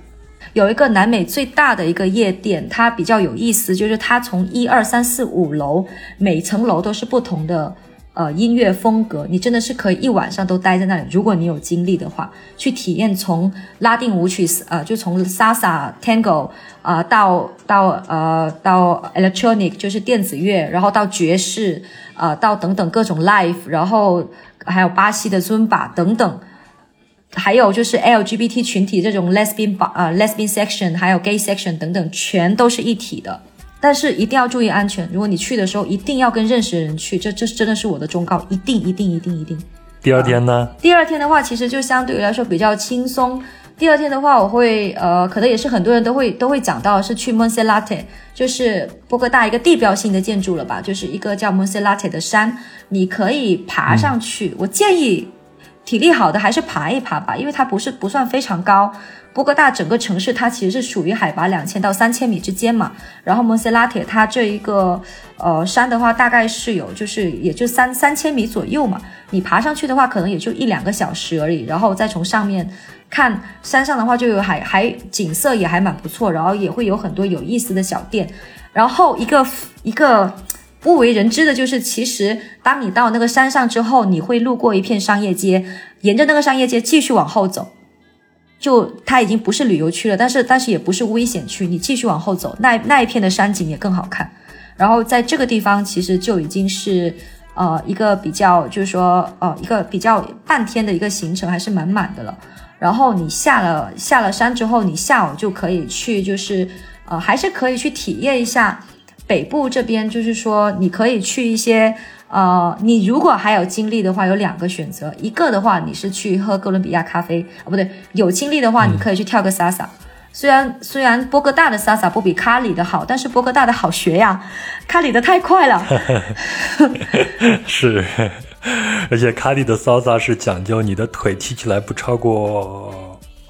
[SPEAKER 2] 有一个南美最大的一个夜店，它比较有意思，就是它从一二三四五楼，每层楼都是不同的呃音乐风格，你真的是可以一晚上都待在那里。如果你有精力的话，去体验从拉丁舞曲呃，就从 salsa tango 啊到到呃到 electronic 就是电子乐，然后到爵士啊到等等各种 live，然后还有巴西的尊巴等等。还有就是 LGBT 群体这种 lesbian 呃 lesbian section，还有 gay section 等等，全都是一体的。但是一定要注意安全。如果你去的时候，一定要跟认识的人去。这这真的是我的忠告，一定一定一定一定。
[SPEAKER 1] 第二天呢？
[SPEAKER 2] 第二天的话，其实就相对于来说比较轻松。第二天的话，我会呃，可能也是很多人都会都会讲到是去 Monserrate，就是波哥大一个地标性的建筑了吧，就是一个叫 Monserrate 的山，你可以爬上去。我建议。体力好的还是爬一爬吧，因为它不是不算非常高。波哥大整个城市它其实是属于海拔两千到三千米之间嘛。然后蒙塞拉铁它这一个呃山的话，大概是有就是也就三三千米左右嘛。你爬上去的话，可能也就一两个小时而已。然后再从上面看山上的话，就有海还景色也还蛮不错，然后也会有很多有意思的小店。然后一个一个。不为人知的就是，其实当你到那个山上之后，你会路过一片商业街，沿着那个商业街继续往后走，就它已经不是旅游区了，但是但是也不是危险区，你继续往后走，那那一片的山景也更好看。然后在这个地方，其实就已经是呃一个比较，就是说呃一个比较半天的一个行程，还是满满的了。然后你下了下了山之后，你下午就可以去，就是呃还是可以去体验一下。北部这边就是说，你可以去一些，呃，你如果还有精力的话，有两个选择。一个的话，你是去喝哥伦比亚咖啡，啊，不对，有精力的话，你可以去跳个 salsa。虽然虽然波哥大的 salsa 不比卡里的好，但是波哥大的好学呀，卡里的太快了。
[SPEAKER 1] 是，而且卡里的 salsa 是讲究你的腿踢起来不超过。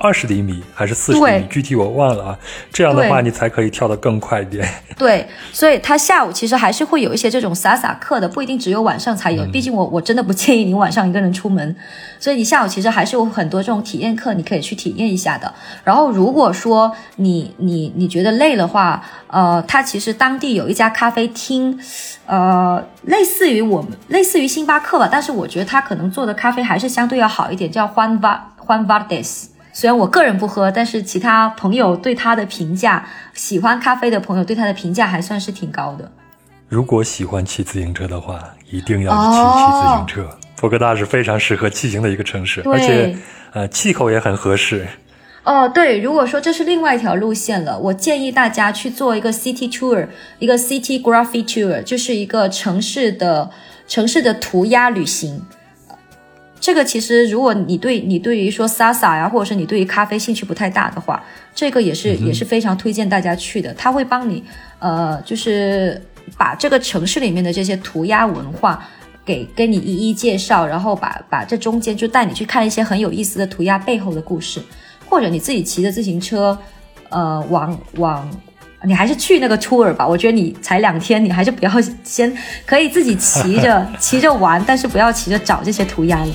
[SPEAKER 1] 二十厘米还是四十厘米，具体我忘了啊。这样的话，你才可以跳得更快一点。
[SPEAKER 2] 对，所以他下午其实还是会有一些这种洒洒课的，不一定只有晚上才有。毕竟我我真的不建议你晚上一个人出门，所以你下午其实还是有很多这种体验课，你可以去体验一下的。然后如果说你你你觉得累的话，呃，他其实当地有一家咖啡厅，呃，类似于我们类似于星巴克吧，但是我觉得他可能做的咖啡还是相对要好一点，叫 Juan Juan Vardes。虽然我个人不喝，但是其他朋友对他的评价，喜欢咖啡的朋友对他的评价还算是挺高的。
[SPEAKER 1] 如果喜欢骑自行车的话，一定要骑骑自行车。佛哥大是非常适合骑行的一个城市，而且呃气候也很合适。
[SPEAKER 2] 哦，对，如果说这是另外一条路线了，我建议大家去做一个 city tour，一个 city graphy tour，就是一个城市的城市的涂鸦旅行。这个其实，如果你对你对于说 Sasa 呀，或者是你对于咖啡兴趣不太大的话，这个也是也是非常推荐大家去的。他会帮你，呃，就是把这个城市里面的这些涂鸦文化给跟你一一介绍，然后把把这中间就带你去看一些很有意思的涂鸦背后的故事，或者你自己骑着自行车，呃，往往。你还是去那个 tour 吧，我觉得你才两天，你还是不要先可以自己骑着骑着玩，但是不要骑着找这些涂鸦了。